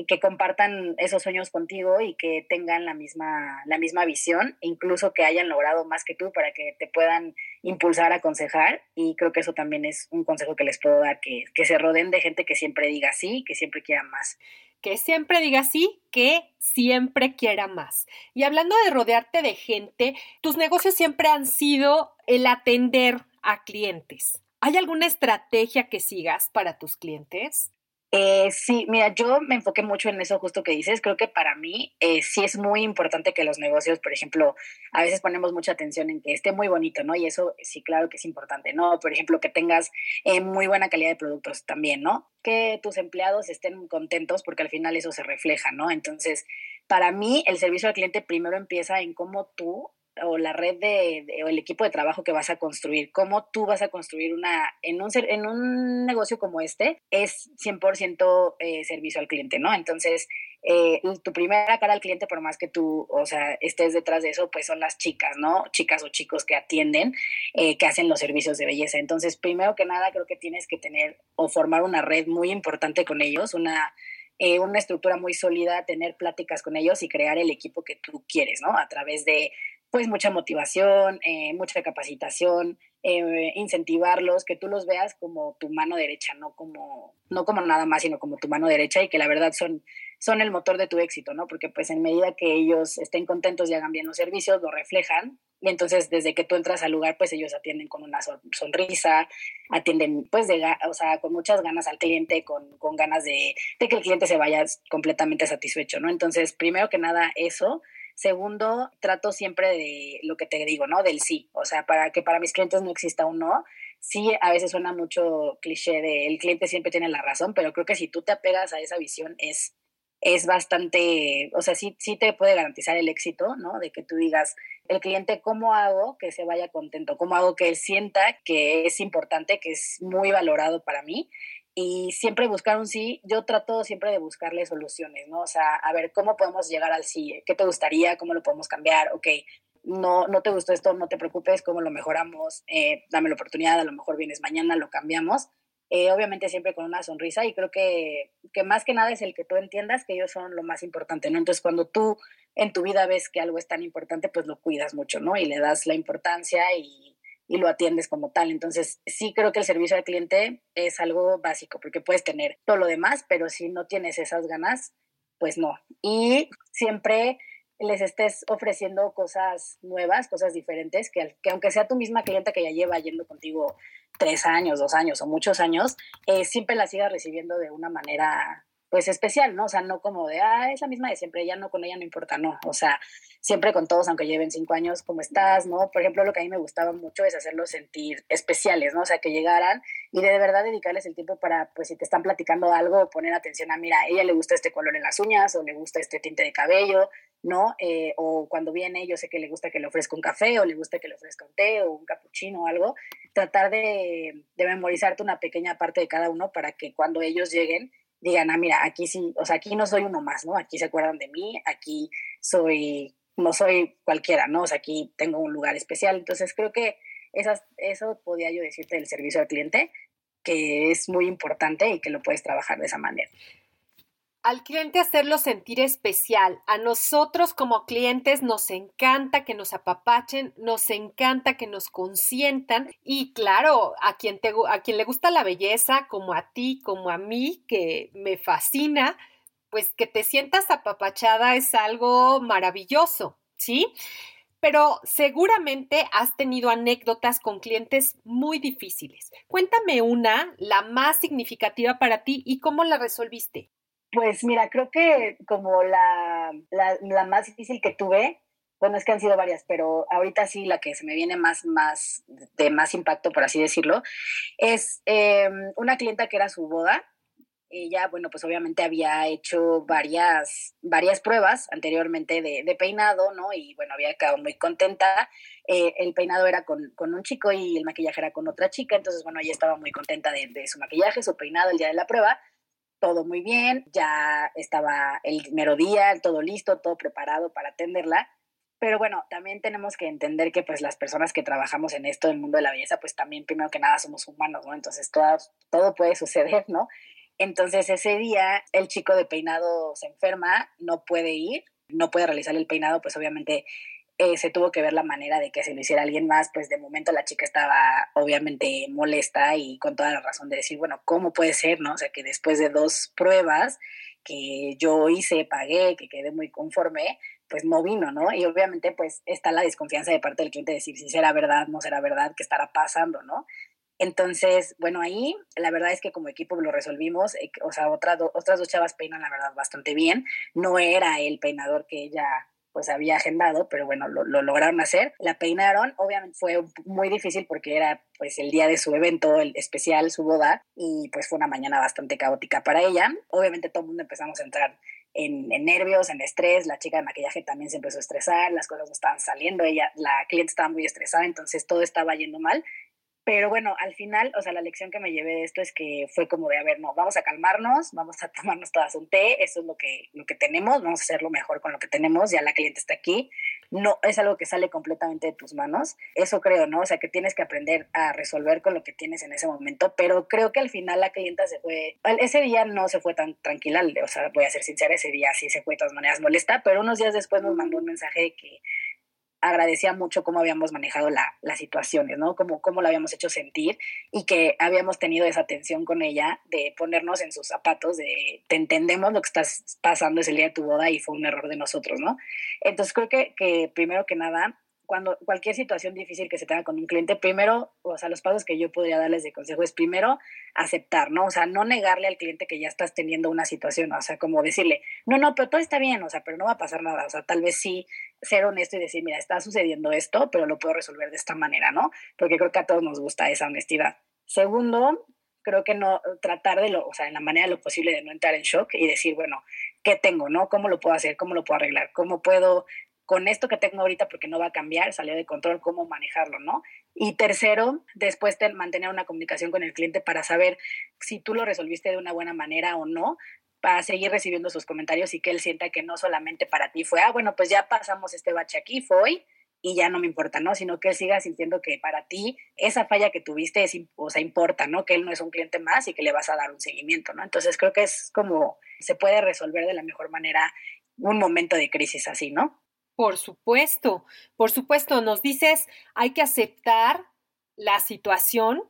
[SPEAKER 2] que compartan esos sueños contigo y que tengan la misma, la misma visión, incluso que hayan logrado más que tú para que te puedan impulsar, aconsejar. Y creo que eso también es un consejo que les puedo dar, que, que se rodeen de gente que siempre diga sí, que siempre quiera más.
[SPEAKER 1] Que siempre diga sí, que siempre quiera más. Y hablando de rodearte de gente, tus negocios siempre han sido el atender a clientes. ¿Hay alguna estrategia que sigas para tus clientes?
[SPEAKER 2] Eh, sí, mira, yo me enfoqué mucho en eso justo que dices. Creo que para mí eh, sí es muy importante que los negocios, por ejemplo, a veces ponemos mucha atención en que esté muy bonito, ¿no? Y eso sí, claro que es importante, ¿no? Por ejemplo, que tengas eh, muy buena calidad de productos también, ¿no? Que tus empleados estén contentos porque al final eso se refleja, ¿no? Entonces, para mí el servicio al cliente primero empieza en cómo tú o la red de, o el equipo de trabajo que vas a construir, cómo tú vas a construir una, en un, en un negocio como este, es 100% eh, servicio al cliente, ¿no? Entonces, eh, tu primera cara al cliente, por más que tú, o sea, estés detrás de eso, pues son las chicas, ¿no? Chicas o chicos que atienden, eh, que hacen los servicios de belleza. Entonces, primero que nada, creo que tienes que tener o formar una red muy importante con ellos, una una estructura muy sólida, tener pláticas con ellos y crear el equipo que tú quieres, ¿no? A través de pues mucha motivación, eh, mucha capacitación, eh, incentivarlos, que tú los veas como tu mano derecha, no como, no como nada más, sino como tu mano derecha y que la verdad son, son el motor de tu éxito, ¿no? Porque pues en medida que ellos estén contentos y hagan bien los servicios, lo reflejan y entonces desde que tú entras al lugar, pues ellos atienden con una sonrisa, atienden pues de, o sea, con muchas ganas al cliente, con, con ganas de, de que el cliente se vaya completamente satisfecho, ¿no? Entonces, primero que nada, eso Segundo, trato siempre de lo que te digo, ¿no? Del sí. O sea, para que para mis clientes no exista un no. Sí, a veces suena mucho cliché de el cliente siempre tiene la razón, pero creo que si tú te apegas a esa visión es, es bastante, o sea, sí, sí te puede garantizar el éxito, ¿no? De que tú digas, el cliente, ¿cómo hago que se vaya contento? ¿Cómo hago que él sienta que es importante, que es muy valorado para mí? Y siempre buscar un sí, yo trato siempre de buscarle soluciones, ¿no? O sea, a ver, ¿cómo podemos llegar al sí? ¿Qué te gustaría? ¿Cómo lo podemos cambiar? Ok, no, no te gustó esto, no te preocupes, ¿cómo lo mejoramos? Eh, dame la oportunidad, a lo mejor vienes mañana, lo cambiamos. Eh, obviamente siempre con una sonrisa y creo que, que más que nada es el que tú entiendas que ellos son lo más importante, ¿no? Entonces cuando tú en tu vida ves que algo es tan importante, pues lo cuidas mucho, ¿no? Y le das la importancia y, y lo atiendes como tal. Entonces, sí creo que el servicio al cliente es algo básico, porque puedes tener todo lo demás, pero si no tienes esas ganas, pues no. Y siempre les estés ofreciendo cosas nuevas, cosas diferentes, que, que aunque sea tu misma clienta que ya lleva yendo contigo tres años, dos años o muchos años, eh, siempre la sigas recibiendo de una manera pues especial, ¿no? O sea, no como de, ah, es la misma de siempre, ya no con ella no importa, no. O sea, siempre con todos, aunque lleven cinco años, ¿cómo estás? ¿No? Por ejemplo, lo que a mí me gustaba mucho es hacerlos sentir especiales, ¿no? O sea, que llegaran y de, verdad dedicarles el tiempo para, pues, si te están platicando algo, poner atención a, mira, a ella le gusta este color en las uñas o le gusta este tinte de cabello, ¿no? Eh, o cuando viene, yo sé que le gusta que le ofrezca un café o le gusta que le ofrezca un té o un cappuccino o algo. Tratar de, de memorizarte una pequeña parte de cada uno para que cuando ellos lleguen, digan, ah, mira, aquí sí, o sea, aquí no soy uno más, ¿no? Aquí se acuerdan de mí, aquí soy, no soy cualquiera, ¿no? O sea, aquí tengo un lugar especial. Entonces creo que esas, eso podía yo decirte del servicio al cliente, que es muy importante y que lo puedes trabajar de esa manera
[SPEAKER 1] al cliente hacerlo sentir especial. A nosotros como clientes nos encanta que nos apapachen, nos encanta que nos consientan y claro, a quien, a quien le gusta la belleza, como a ti, como a mí, que me fascina, pues que te sientas apapachada es algo maravilloso, ¿sí? Pero seguramente has tenido anécdotas con clientes muy difíciles. Cuéntame una, la más significativa para ti y cómo la resolviste.
[SPEAKER 2] Pues mira, creo que como la, la, más difícil que tuve, bueno, es que han sido varias, pero ahorita sí la que se me viene más, más de más impacto, por así decirlo, es em, una clienta que era su boda. Ella, bueno, pues obviamente había hecho varias, varias pruebas anteriormente de, de peinado, ¿no? Y bueno, había quedado muy contenta. Eh, el peinado era con, con, un chico y el maquillaje era con otra chica, entonces, bueno, ella estaba muy contenta de, de su maquillaje, su peinado el día de la prueba todo muy bien, ya estaba el mero día, todo listo, todo preparado para atenderla. Pero bueno, también tenemos que entender que pues las personas que trabajamos en esto, el mundo de la belleza, pues también primero que nada somos humanos, ¿no? Entonces todo, todo puede suceder, ¿no? Entonces ese día el chico de peinado se enferma, no puede ir, no puede realizar el peinado, pues obviamente eh, se tuvo que ver la manera de que se lo hiciera alguien más, pues de momento la chica estaba obviamente molesta y con toda la razón de decir, bueno, ¿cómo puede ser, no? O sea, que después de dos pruebas que yo hice, pagué, que quedé muy conforme, pues no vino, ¿no? Y obviamente pues está la desconfianza de parte del cliente de decir si será verdad, no será verdad, qué estará pasando, ¿no? Entonces, bueno, ahí la verdad es que como equipo lo resolvimos, eh, o sea, otras otras dos chavas peinan la verdad bastante bien, no era el peinador que ella pues había agendado, pero bueno, lo, lograron hacer. La peinaron, obviamente fue muy difícil porque era pues el día de su evento, el especial, su boda, y pues fue una mañana bastante caótica para ella. Obviamente todo el mundo empezamos a entrar en, nervios, en estrés, la chica de maquillaje también se empezó a estresar, las cosas no estaban saliendo, ella, la cliente estaba muy estresada, entonces todo estaba yendo mal pero bueno, al final, o sea, la lección que me llevé de esto es que fue como de, a ver, no, vamos a calmarnos, vamos a tomarnos todas un té, eso es lo que, lo que tenemos, vamos a hacerlo mejor con lo que tenemos, ya la cliente está aquí, no es algo que sale completamente de tus manos, eso creo, ¿no? O sea, que tienes que aprender a resolver con lo que tienes en ese momento, pero creo que al final la clienta se fue, ese día no se fue tan tranquila, o sea, voy a ser sincera, ese día sí se fue de todas maneras molesta, pero unos días después nos mandó un mensaje que agradecía mucho cómo habíamos manejado la, las situaciones, ¿no? Cómo, cómo la habíamos hecho sentir y que habíamos tenido esa atención con ella de ponernos en sus zapatos, de te entendemos lo que estás pasando ese día de tu boda y fue un error de nosotros, ¿no? Entonces creo que, que primero que nada cuando cualquier situación difícil que se tenga con un cliente, primero, o sea, los pasos que yo podría darles de consejo es primero aceptar, ¿no? O sea, no negarle al cliente que ya estás teniendo una situación, o sea, como decirle, no, no, pero todo está bien, o sea, pero no va a pasar nada, o sea, tal vez sí ser honesto y decir, mira, está sucediendo esto, pero lo puedo resolver de esta manera, ¿no? Porque creo que a todos nos gusta esa honestidad. Segundo, creo que no tratar de lo, o sea, en la manera de lo posible de no entrar en shock y decir, bueno, ¿qué tengo, no? ¿Cómo lo puedo hacer? ¿Cómo lo puedo arreglar? ¿Cómo puedo con esto que tengo ahorita, porque no va a cambiar, salió de control, cómo manejarlo, ¿no? Y tercero, después de mantener una comunicación con el cliente para saber si tú lo resolviste de una buena manera o no, para seguir recibiendo sus comentarios y que él sienta que no solamente para ti fue, ah, bueno, pues ya pasamos este bache aquí, fue y ya no me importa, ¿no? Sino que él siga sintiendo que para ti esa falla que tuviste es, o sea, importa, ¿no? Que él no es un cliente más y que le vas a dar un seguimiento, ¿no? Entonces creo que es como se puede resolver de la mejor manera un momento de crisis así, ¿no?
[SPEAKER 1] Por supuesto, por supuesto, nos dices, hay que aceptar la situación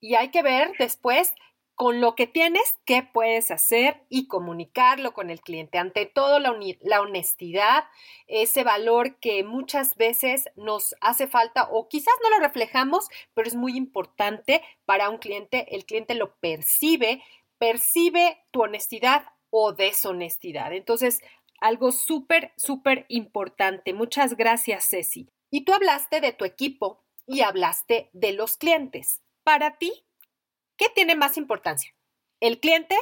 [SPEAKER 1] y hay que ver después con lo que tienes, qué puedes hacer y comunicarlo con el cliente. Ante todo, la, honestidad, ese valor que muchas veces nos hace falta o quizás no lo reflejamos, pero es muy importante para un cliente. El cliente lo percibe, percibe tu honestidad o deshonestidad. Entonces, algo súper, súper importante. Muchas gracias, Ceci. Y tú hablaste de tu equipo y hablaste de los clientes. Para ti, ¿qué tiene más importancia? ¿El cliente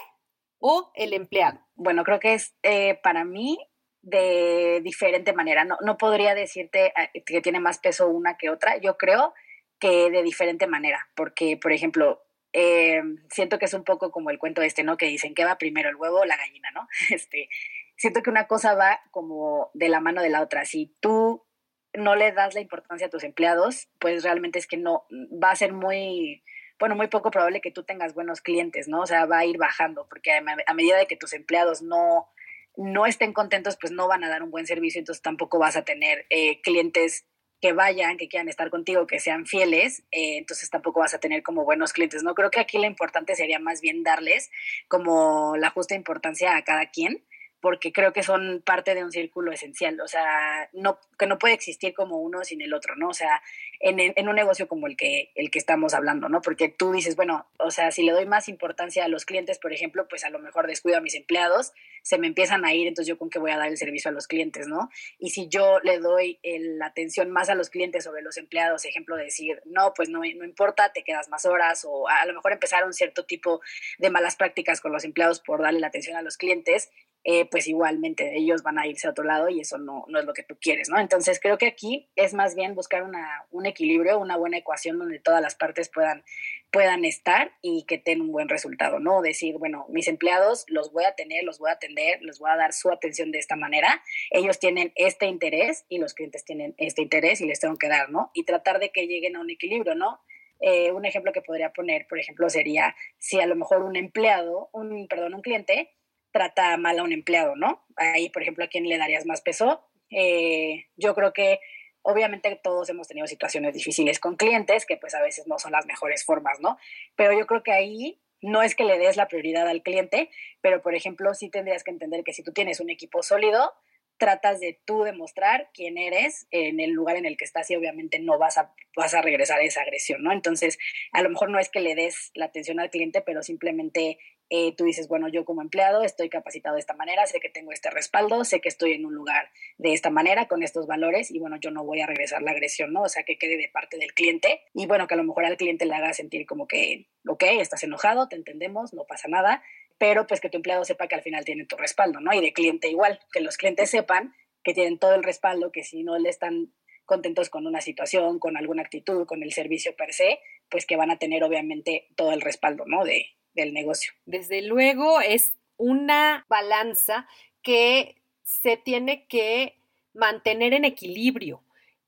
[SPEAKER 1] o el empleado?
[SPEAKER 2] Bueno, creo que es eh, para mí de diferente manera. No, no podría decirte eh, que tiene más peso una que otra. Yo creo que de diferente manera, porque, por ejemplo, eh, siento que es un poco como el cuento este, ¿no? Que dicen que va primero el huevo o la gallina, ¿no? Este, siento que una cosa va como de la mano de la otra. Si tú no le das la importancia a tus empleados, pues realmente es que no, va a ser muy, bueno, muy poco probable que tú tengas buenos clientes, ¿no? O sea, va a ir bajando, porque a, medida de que tus empleados no, no estén contentos, pues no van a dar un buen servicio, entonces tampoco vas a tener eh, clientes que vayan, que quieran estar contigo, que sean fieles, eh, entonces tampoco vas a tener como buenos clientes, ¿no? Creo que aquí lo importante sería más bien darles como la justa importancia a cada quien porque creo que son parte de un círculo esencial, o sea, no, que no puede existir como uno sin el otro, ¿no? O sea, en, en, un negocio como el que, el que estamos hablando, ¿no? Porque tú dices, bueno, o sea, si le doy más importancia a los clientes, por ejemplo, pues a lo mejor descuido a mis empleados, se me empiezan a ir, entonces yo con qué voy a dar el servicio a los clientes, ¿no? Y si yo le doy la atención más a los clientes sobre los empleados, ejemplo, decir, no, pues no, no importa, te quedas más horas, o a lo mejor empezar un cierto tipo de malas prácticas con los empleados por darle la atención a los clientes, eh, pues igualmente ellos van a irse a otro lado y eso no, no, es lo que tú quieres, ¿no? Entonces creo que aquí es más bien buscar una, un equilibrio, una buena ecuación donde todas las partes puedan, puedan estar y que tengan un buen resultado, ¿no? Decir, bueno, mis empleados los voy a tener, los voy a atender, les voy a dar su atención de esta manera, ellos tienen este interés y los clientes tienen este interés y les tengo que dar, ¿no? Y tratar de que lleguen a un equilibrio, ¿no? Eh, un ejemplo que podría poner, por ejemplo, sería si a lo mejor un empleado, un, perdón, un cliente trata mal a un empleado, ¿no? Ahí, por ejemplo, ¿a quién le darías más peso? Eh, yo creo que obviamente todos hemos tenido situaciones difíciles con clientes, que pues a veces no son las mejores formas, ¿no? Pero yo creo que ahí no es que le des la prioridad al cliente, pero por ejemplo sí tendrías que entender que si tú tienes un equipo sólido, tratas de tú demostrar quién eres en el lugar en el que estás y obviamente no vas a, vas a regresar a esa agresión, ¿no? Entonces, a lo mejor no es que le des la atención al cliente, pero simplemente eh, tú dices, bueno, yo como empleado estoy capacitado de esta manera, sé que tengo este respaldo, sé que estoy en un lugar de esta manera, con estos valores, y bueno, yo no voy a regresar la agresión, ¿no? O sea, que quede de parte del cliente, y bueno, que a lo mejor al cliente le haga sentir como que, ok, estás enojado, te entendemos, no pasa nada, pero pues que tu empleado sepa que al final tiene tu respaldo, ¿no? Y de cliente igual, que los clientes sepan que tienen todo el respaldo, que si no le están contentos con una situación, con alguna actitud, con el servicio per se, pues que van a tener obviamente todo el respaldo, ¿no? De, del negocio.
[SPEAKER 1] Desde luego es una balanza que se tiene que mantener en equilibrio.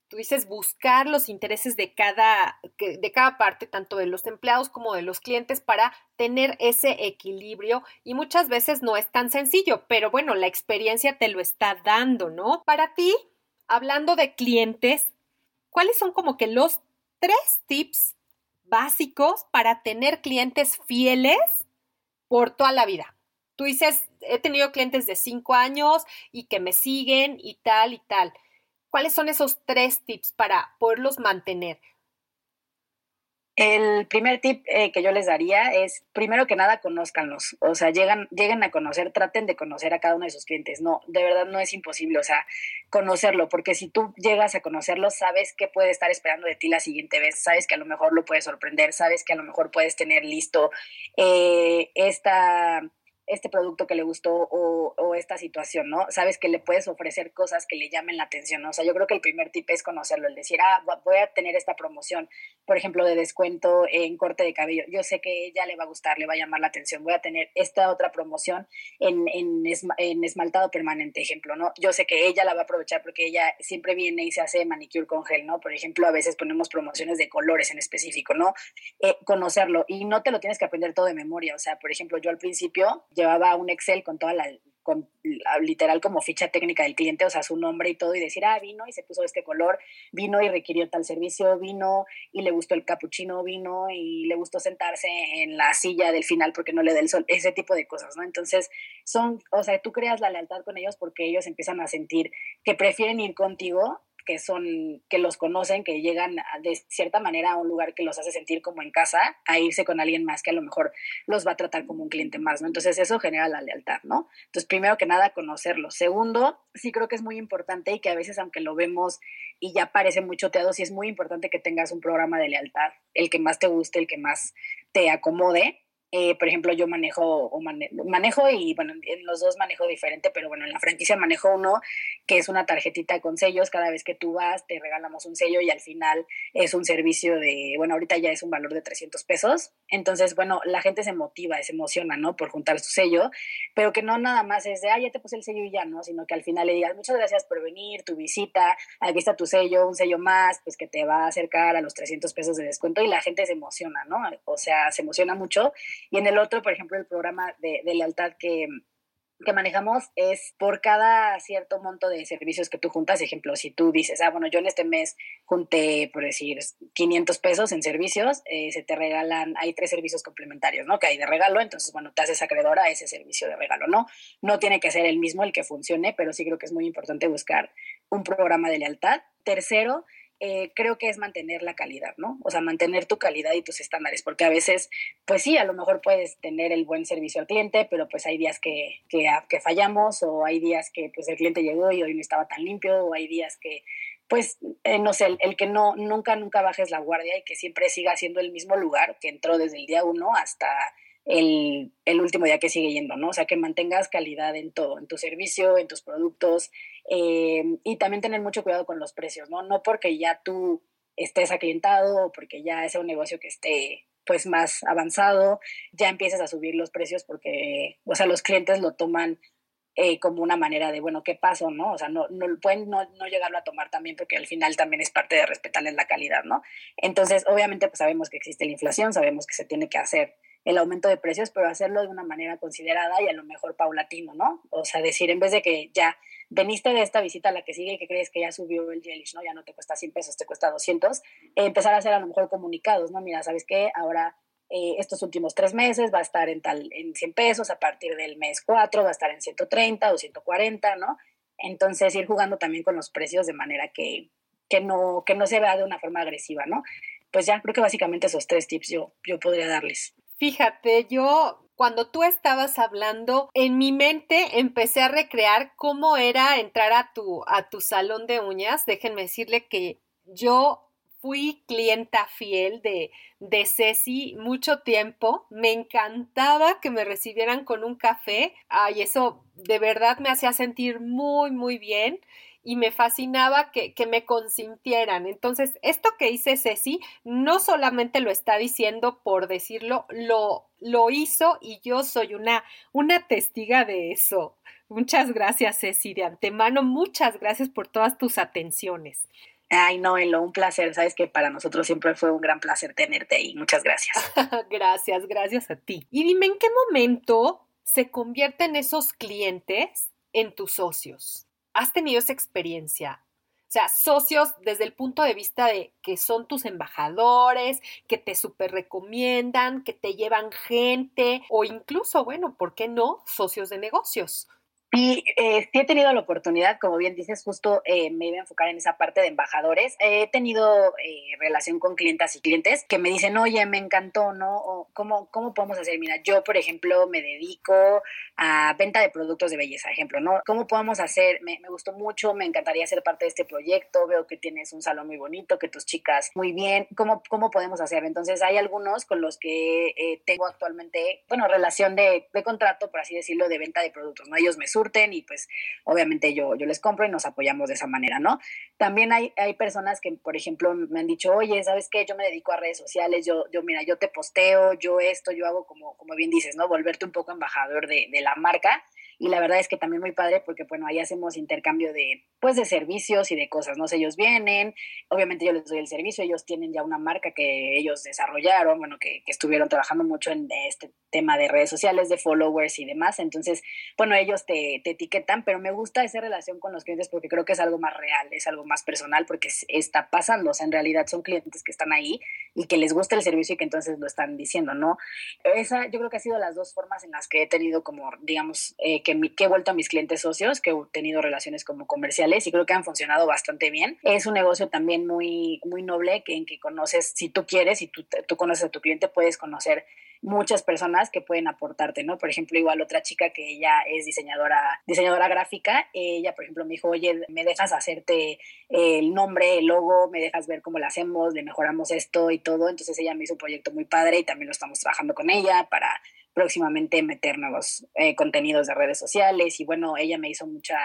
[SPEAKER 1] Tú dices buscar los intereses de cada, de cada parte, tanto de los empleados como de los clientes, para tener ese equilibrio. Y muchas veces no es tan sencillo, pero bueno, la experiencia te lo está dando, ¿no? Para ti, hablando de clientes, ¿cuáles son como que los tres tips básicos para tener clientes fieles por toda la vida. Tú dices, he tenido clientes de cinco años y que me siguen y tal y tal. ¿Cuáles son esos tres tips para poderlos mantener?
[SPEAKER 2] El primer tip eh, que yo les daría es, primero que nada, conózcanlos. O sea, llegan, lleguen a conocer, traten de conocer a cada uno de sus clientes. No, de verdad no es imposible, o sea, conocerlo, porque si tú llegas a conocerlo, sabes qué puede estar esperando de ti la siguiente vez, sabes que a lo mejor lo puedes sorprender, sabes que a lo mejor puedes tener listo eh, esta este producto que le gustó o, esta situación, ¿no? Sabes que le puedes ofrecer cosas que le llamen la atención, ¿no? O sea, yo creo que el primer tip es conocerlo, el decir, ah, voy a tener esta promoción, por ejemplo, de descuento en corte de cabello. Yo sé que ella le va a gustar, le va a llamar la atención. Voy a tener esta otra promoción en, en, en esmaltado permanente, ejemplo, ¿no? Yo sé que ella la va a aprovechar porque ella siempre viene y se hace manicure con gel, ¿no? Por ejemplo, a veces ponemos promociones de colores en específico, ¿no? Eh, conocerlo y no te lo tienes que aprender todo de memoria. O sea, por ejemplo, yo al principio llevaba un Excel con toda la, con literal como ficha técnica del cliente, o sea, su nombre y todo, y decir, ah, vino y se puso este color, vino y requirió tal servicio, vino y le gustó el capuchino, vino y le gustó sentarse en la silla del final porque no le da el sol, ese tipo de cosas, ¿no? Entonces, son, o sea, tú creas la lealtad con ellos porque ellos empiezan a sentir que prefieren ir contigo que son, que los conocen, que llegan de cierta manera a un lugar que los hace sentir como en casa, a irse con alguien más que a lo mejor los va a tratar como un cliente más, ¿no? Entonces eso genera la lealtad, ¿no? Entonces, primero que nada, conocerlos. Segundo, sí creo que es muy importante y que a veces, aunque lo vemos y ya parece muy choteado, sí es muy importante que tengas un programa de lealtad, el que más te guste, el que más te acomode, eh, por ejemplo, yo manejo, o manejo y bueno, en los dos manejo diferente, pero bueno, en la franquicia manejo uno que es una tarjetita con sellos. Cada vez que tú vas, te regalamos un sello y al final es un servicio de, bueno, ahorita ya es un valor de 300 pesos Entonces, bueno, la gente se motiva, se emociona, ¿no? Por juntar su sello, pero que no nada más es de, ah, ya te puse el sello y ya, ¿no? Sino que al final le digas, muchas gracias por venir, tu visita, aquí está tu sello, un sello más, pues que te va a acercar a los 300 pesos de descuento y la gente se emociona, ¿no? O sea, se emociona mucho. Y en el otro, por ejemplo, el programa de, de lealtad que que manejamos es por cada cierto monto de servicios que tú juntas. Ejemplo, si tú dices, ah, bueno, yo en este mes junté, por decir, 500 pesos en servicios, eh, se te regalan, hay tres servicios complementarios, ¿no? Que hay de regalo, entonces, bueno, te haces acreedora a ese servicio de regalo, ¿no? No tiene que ser el mismo el que funcione, pero sí creo que es muy importante buscar un programa de lealtad. Tercero, eh, creo que es mantener la calidad, ¿no? O sea, mantener tu calidad y tus estándares, porque a veces, pues sí, a lo mejor puedes tener el buen servicio al cliente, pero pues hay días que, que, que fallamos o hay días que pues el cliente llegó y hoy no estaba tan limpio o hay días que pues, eh, no sé, el, el, que no, nunca, nunca bajes la guardia y que siempre siga siendo el mismo lugar que entró desde el día uno hasta el, el, último día que sigue yendo, ¿no? O sea, que mantengas calidad en todo, en tu servicio, en tus productos eh, y también tener mucho cuidado con los precios, ¿no? No porque ya tú estés aclientado o porque ya es un negocio que esté pues más avanzado, ya empieces a subir los precios porque, o sea, los clientes lo toman eh, como una manera de, bueno, ¿qué pasó, no? O sea, no, no pueden no, no, llegarlo a tomar también porque al final también es parte de respetarles la calidad, ¿no? Entonces, obviamente, pues sabemos que existe la inflación, sabemos que se tiene que hacer el aumento de precios, pero hacerlo de una manera considerada y a lo mejor paulatino, ¿no? O sea, decir, en vez de que ya veniste de esta visita a la que sigue y que crees que ya subió el Jellish, ¿no? Ya no te cuesta 100 pesos, te cuesta 200, empezar a hacer a lo mejor comunicados, ¿no? Mira, ¿sabes qué? Ahora eh, estos últimos tres meses va a estar en tal en 100 pesos, a partir del mes 4 va a estar en 130 o 140, ¿no? Entonces ir jugando también con los precios de manera que, que, no, que no se vea de una forma agresiva, ¿no? Pues ya creo que básicamente esos tres tips yo, yo podría darles.
[SPEAKER 1] Fíjate, yo cuando tú estabas hablando, en mi mente empecé a recrear cómo era entrar a tu, a tu salón de uñas. Déjenme decirle que yo fui clienta fiel de, de Ceci mucho tiempo. Me encantaba que me recibieran con un café. Ay, eso de verdad me hacía sentir muy, muy bien y me fascinaba que, me consintieran. Entonces, esto que hice Ceci no solamente lo está diciendo por decirlo, lo, lo hizo y yo soy una, una testiga de eso. Muchas gracias, Ceci, de antemano. Muchas gracias por todas tus atenciones.
[SPEAKER 2] Ay, no, Elo, un placer. Sabes que para nosotros siempre fue un gran placer tenerte ahí. Muchas gracias.
[SPEAKER 1] gracias, gracias a ti. Y dime, ¿en qué momento se convierten esos clientes en tus socios? ¿Has tenido esa experiencia? O sea, socios desde el punto de vista de que son tus embajadores, que te super recomiendan, que te llevan gente o incluso, bueno, ¿por qué no? Socios de negocios.
[SPEAKER 2] Y eh, sí he tenido la oportunidad, como bien dices, justo eh, me iba a enfocar en esa parte de embajadores. he tenido eh, relación con clientas y clientes que me dicen, oye, me encantó, ¿no? ¿cómo, ¿Cómo podemos hacer? Mira, yo, por ejemplo, me dedico a venta de productos de belleza, ejemplo, ¿no? ¿Cómo podemos hacer? Me, gustó mucho, me encantaría ser parte de este proyecto, veo que tienes un salón muy bonito, que tus chicas muy bien, ¿cómo, cómo podemos hacer? Entonces, hay algunos con los que tengo actualmente, bueno, relación de, de contrato, por así decirlo, de venta de productos, ¿no? Ellos me surten y pues obviamente yo, yo les compro y nos apoyamos de esa manera, ¿no? También hay, hay personas que, por ejemplo, me han dicho, oye, ¿sabes qué? Yo me dedico a redes sociales, yo, yo mira, yo te posteo, yo esto, yo hago como, como bien dices, ¿no? Volverte un poco embajador de, de la marca y la verdad es que también muy padre porque bueno, ahí hacemos intercambio de pues de servicios y de cosas, no sé, ellos vienen, obviamente yo les doy el servicio, ellos tienen ya una marca que ellos desarrollaron, bueno, que, que estuvieron trabajando mucho en este tema de redes sociales, de followers y demás, entonces, bueno, ellos te, te etiquetan, pero me gusta esa relación con los clientes porque creo que es algo más real, es algo más personal porque está pasando, o sea, en realidad son clientes que están ahí y que les gusta el servicio y que entonces lo están diciendo, ¿no? Esa yo creo que ha sido las dos formas en las que he tenido como, digamos, eh, que, he vuelto a mis clientes socios, que he tenido relaciones como comerciales y creo que han funcionado bastante bien. Es un negocio también muy, muy noble que, en que conoces, si tú quieres, y tú, tú conoces a tu cliente, puedes conocer muchas personas que pueden aportarte, ¿no? Por ejemplo, igual otra chica que ella es diseñadora, diseñadora gráfica, ella, por ejemplo, me dijo, oye, me dejas hacerte el nombre, el logo, me dejas ver cómo lo hacemos, le mejoramos esto y todo. Entonces ella me hizo un proyecto muy padre y también lo estamos trabajando con ella para próximamente meter nuevos eh, contenidos de redes sociales y bueno, ella me hizo mucha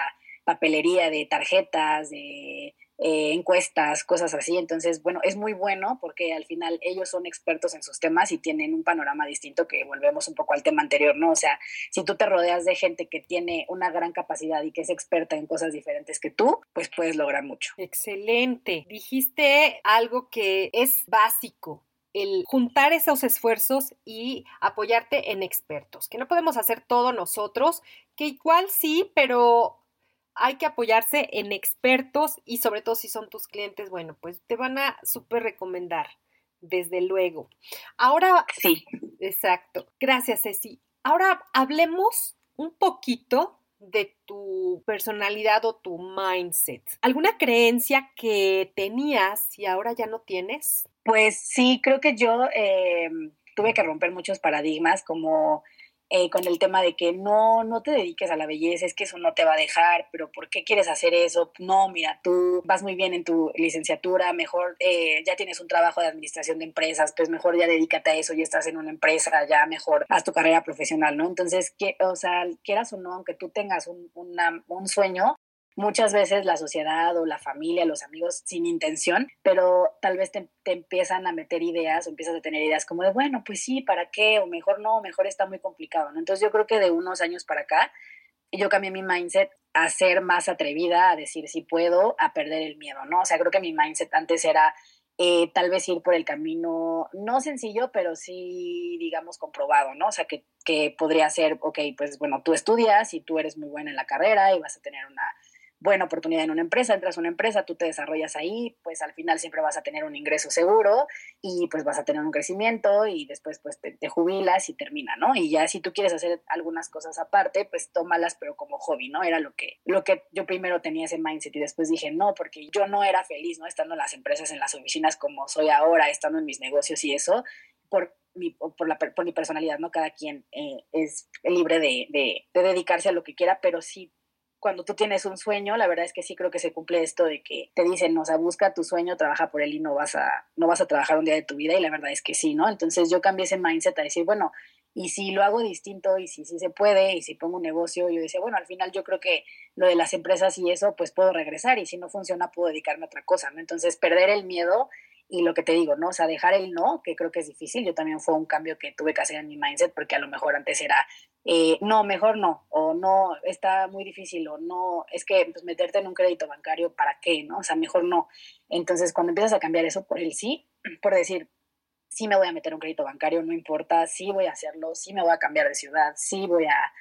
[SPEAKER 2] papelería de tarjetas, de, eh, encuestas, cosas así. Entonces, bueno, es muy bueno porque al final ellos son expertos en sus temas y tienen un panorama distinto que volvemos un poco al tema anterior, ¿no? O sea, si tú te rodeas de gente que tiene una gran capacidad y que es experta en cosas diferentes que tú, pues puedes lograr mucho.
[SPEAKER 1] Excelente. Dijiste algo que es básico el juntar esos esfuerzos y apoyarte en expertos, que no podemos hacer todo nosotros, que igual sí, pero hay que apoyarse en expertos y sobre todo si son tus clientes, bueno, pues te van a súper recomendar, desde luego. Ahora,
[SPEAKER 2] sí.
[SPEAKER 1] Exacto. Gracias, Ceci. Ahora hablemos un poquito de tu personalidad o tu mindset. ¿Alguna creencia que tenías y ahora ya no tienes?
[SPEAKER 2] Pues sí, creo que yo eh, tuve que romper muchos paradigmas como eh, con el tema de que no, no te dediques a la belleza, es que eso no te va a dejar, pero ¿por qué quieres hacer eso? No, mira, tú vas muy bien en tu licenciatura, mejor eh, ya tienes un trabajo de administración de empresas, pues mejor ya dedícate a eso, ya estás en una empresa, ya mejor haz tu carrera profesional, ¿no? Entonces, que, o sea, quieras o no, aunque tú tengas un, un sueño, muchas veces la sociedad o la familia, los amigos sin intención, pero tal vez te, empiezan a meter ideas o empiezas a tener ideas como de, bueno, pues sí, ¿para qué? O mejor no, mejor está muy complicado, ¿no? Entonces yo creo que de unos años para acá, yo cambié mi mindset a ser más atrevida, a decir si puedo, a perder el miedo, ¿no? O sea, creo que mi mindset antes era eh, tal vez ir por el camino, no sencillo, pero sí, digamos, comprobado, ¿no? O sea, que, que podría ser, ok, pues bueno, tú estudias y tú eres muy buena en la carrera y vas a tener una buena oportunidad en una empresa, entras a una empresa, tú te desarrollas ahí, pues al final siempre vas a tener un ingreso seguro y pues vas a tener un crecimiento y después pues te, jubilas y termina, ¿no? Y ya si tú quieres hacer algunas cosas aparte, pues tómalas pero como hobby, ¿no? Era lo que, lo que yo primero tenía ese mindset y después dije, no, porque yo no era feliz, ¿no? Estando en las empresas, en las oficinas como soy ahora, estando en mis negocios y eso, por mi, por, la, por mi personalidad, ¿no? Cada quien eh, es libre de, de, de dedicarse a lo que quiera, pero sí cuando tú tienes un sueño, la verdad es que sí creo que se cumple esto de que te dicen, o sea, busca tu sueño, trabaja por él y no vas a, no vas a trabajar un día de tu vida y la verdad es que sí, ¿no? Entonces yo cambié ese mindset a decir, bueno, y si lo hago distinto y si sí se puede y si pongo un negocio, yo decía, bueno, al final yo creo que lo de las empresas y eso, pues puedo regresar y si no funciona puedo dedicarme a otra cosa, ¿no? Entonces perder el miedo y lo que te digo, ¿no? O sea, dejar el no, que creo que es difícil, yo también fue un cambio que tuve que hacer en mi mindset porque a lo mejor antes era, eh, no, mejor no, o no, está muy difícil, o no, es que pues, meterte en un crédito bancario, ¿para qué? ¿No? O sea, mejor no. Entonces, cuando empiezas a cambiar eso por el sí, por decir, sí me voy a meter un crédito bancario, no importa, sí voy a hacerlo, sí me voy a cambiar de ciudad, sí voy a,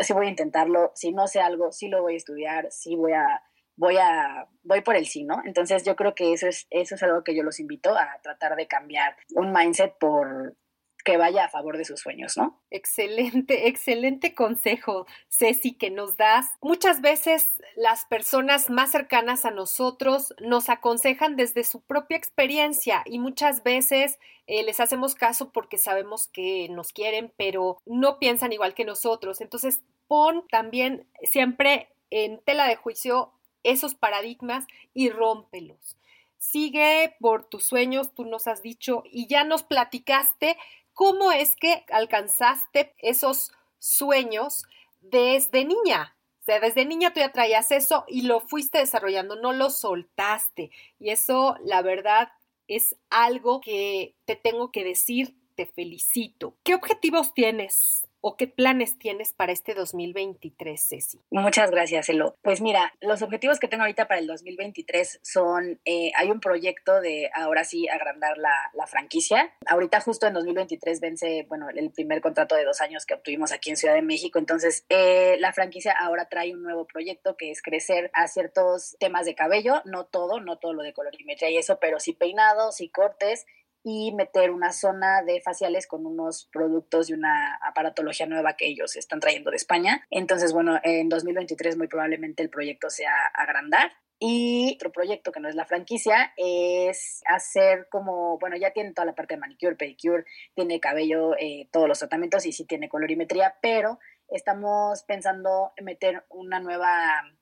[SPEAKER 2] sí voy a intentarlo, si no sé algo, sí lo voy a estudiar, sí voy a voy a voy por el sí, ¿no? Entonces yo creo que eso es eso es algo que yo los invito a tratar de cambiar un mindset por que vaya a favor de sus sueños, ¿no?
[SPEAKER 1] Excelente, excelente consejo, Ceci, que nos das. Muchas veces las personas más cercanas a nosotros nos aconsejan desde su propia experiencia y muchas veces eh, les hacemos caso porque sabemos que nos quieren, pero no piensan igual que nosotros. Entonces, pon también siempre en tela de juicio esos paradigmas y rómpelos. Sigue por tus sueños, tú nos has dicho y ya nos platicaste cómo es que alcanzaste esos sueños desde niña. O sea, desde niña tú ya traías eso y lo fuiste desarrollando, no lo soltaste. Y eso, la verdad, es algo que te tengo que decir, te felicito. ¿Qué objetivos tienes o qué planes tienes para este 2023, Ceci?
[SPEAKER 2] Muchas gracias, Elo. Pues mira, los objetivos que tengo ahorita para el 2023 son, eh, hay un proyecto de ahora sí agrandar la, franquicia. Ahorita justo en 2023 vence, bueno, el primer contrato de dos años que obtuvimos aquí en Ciudad de México. Entonces, eh, la franquicia ahora trae un nuevo proyecto que es crecer a ciertos temas de cabello, no todo, no todo lo de colorimetría y eso, pero sí peinados y cortes y meter una zona de faciales con unos productos y una aparatología nueva que ellos están trayendo de España. Entonces, bueno, en 2023 muy probablemente el proyecto sea agrandar. Y otro proyecto que no es la franquicia es hacer como, bueno, ya tiene toda la parte de manicure, pedicure, tiene cabello, eh, todos los tratamientos y sí tiene colorimetría, pero estamos pensando en meter una nueva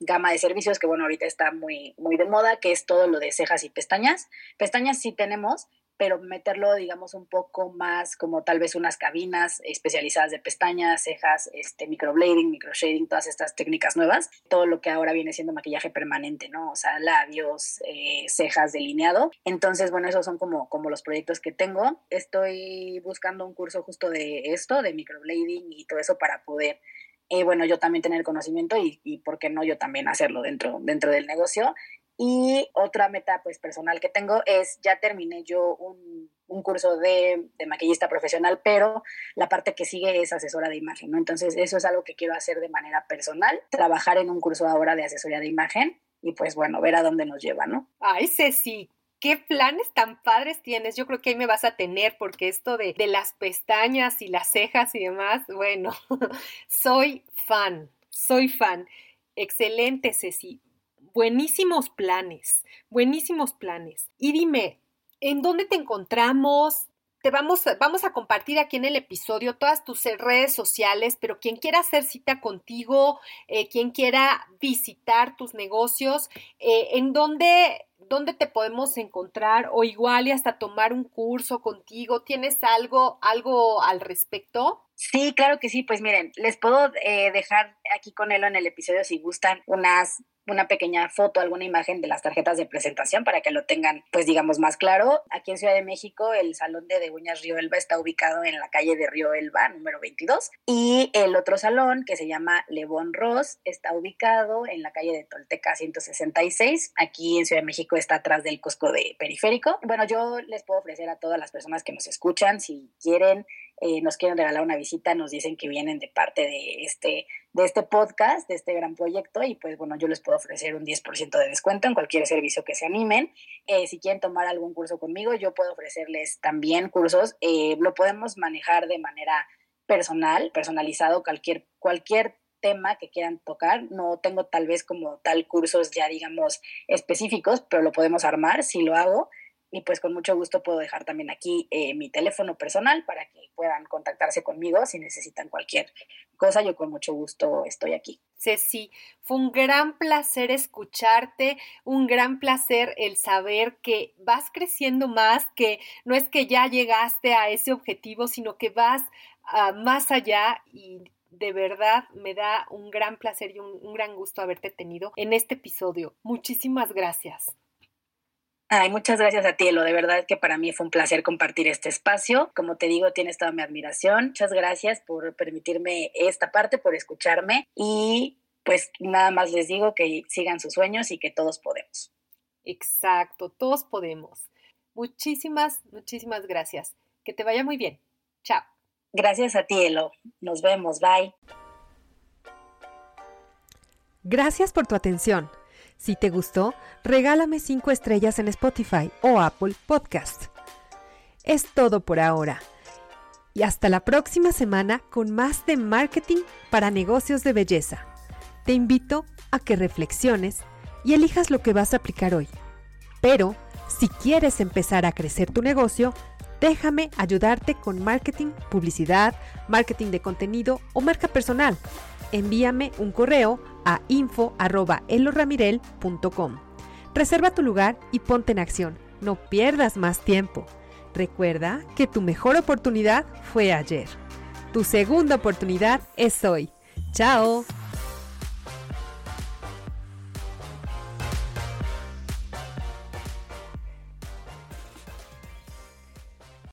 [SPEAKER 2] gama de servicios que, bueno, ahorita está muy, muy de moda, que es todo lo de cejas y pestañas. Pestañas sí tenemos, pero meterlo, digamos, un poco más como tal vez unas cabinas especializadas de pestañas, cejas, este, microblading, microshading, todas estas técnicas nuevas, todo lo que ahora viene siendo maquillaje permanente, ¿no? O sea, labios, eh, cejas, delineado. Entonces, bueno, esos son como, como los proyectos que tengo. Estoy buscando un curso justo de esto, de microblading y todo eso para poder eh, bueno, yo también tener conocimiento y, y, por qué no yo también hacerlo dentro, dentro del negocio. Y otra meta pues personal que tengo es, ya terminé yo un, un curso de, de, maquillista profesional, pero la parte que sigue es asesora de imagen, ¿no? Entonces eso es algo que quiero hacer de manera personal, trabajar en un curso ahora de asesoría de imagen y pues bueno, ver a dónde nos lleva, ¿no?
[SPEAKER 1] Ay, Ceci, qué planes tan padres tienes. Yo creo que ahí me vas a tener porque esto de, de las pestañas y las cejas y demás, bueno, soy fan, soy fan. Excelente, Ceci buenísimos planes, buenísimos planes. Y dime, ¿en dónde te encontramos? Te vamos, vamos a compartir aquí en el episodio todas tus redes sociales, pero quien quiera hacer cita contigo, eh, quien quiera visitar tus negocios, eh, ¿en dónde, dónde te podemos encontrar? O igual y hasta tomar un curso contigo. ¿Tienes algo, algo al respecto?
[SPEAKER 2] Sí, claro que sí. Pues miren, les puedo eh, dejar aquí con él en el episodio si gustan unas una pequeña foto, alguna imagen de las tarjetas de presentación para que lo tengan, pues digamos, más claro. Aquí en Ciudad de México, el salón de, de uñas Río Elba está ubicado en la calle de Río Elba, número 22. Y el otro salón, que se llama Lebón Ross, está ubicado en la calle de Tolteca 166. Aquí en Ciudad de México está atrás del Cusco de Periférico. Bueno, yo les puedo ofrecer a todas las personas que nos escuchan, si quieren eh, nos quieren regalar una visita, nos dicen que vienen de parte de este, de este podcast, de este gran proyecto, y pues bueno, yo les puedo ofrecer un 10% de descuento en cualquier servicio que se animen. Eh, si quieren tomar algún curso conmigo, yo puedo ofrecerles también cursos. Eh, lo podemos manejar de manera personal, personalizado, cualquier, cualquier tema que quieran tocar. No tengo tal vez como tal cursos ya digamos específicos, pero lo podemos armar si lo hago y pues con mucho gusto puedo dejar también aquí eh, mi teléfono personal para que puedan contactarse conmigo si necesitan cualquier cosa. Yo con mucho gusto estoy aquí.
[SPEAKER 1] Ceci, fue un gran placer escucharte, un gran placer el saber que vas creciendo más, que no es que ya llegaste a ese objetivo, sino que vas uh, más allá y de verdad me da un gran placer y un, un gran gusto haberte tenido en este episodio. Muchísimas gracias.
[SPEAKER 2] Ay, muchas gracias a ti, Elo. De verdad que para mí fue un placer compartir este espacio. Como te digo, tienes toda mi admiración. Muchas gracias por permitirme esta parte, por escucharme y pues nada más les digo que sigan sus sueños y que todos podemos.
[SPEAKER 1] Exacto, todos podemos. Muchísimas, muchísimas gracias. Que te vaya muy bien. Chao.
[SPEAKER 2] Gracias a ti, Elo. Nos vemos. Bye.
[SPEAKER 1] Gracias por tu atención. Si te gustó, regálame 5 estrellas en Spotify o Apple Podcast. Es todo por ahora. Y hasta la próxima semana con más de marketing para negocios de belleza. Te invito a que reflexiones y elijas lo que vas a aplicar hoy. Pero, si quieres empezar a crecer tu negocio, déjame ayudarte con marketing, publicidad, marketing de contenido o marca personal. Envíame un correo a info.eloramirel.com. Reserva tu lugar y ponte en acción. No pierdas más tiempo. Recuerda que tu mejor oportunidad fue ayer. Tu segunda oportunidad es hoy. ¡Chao!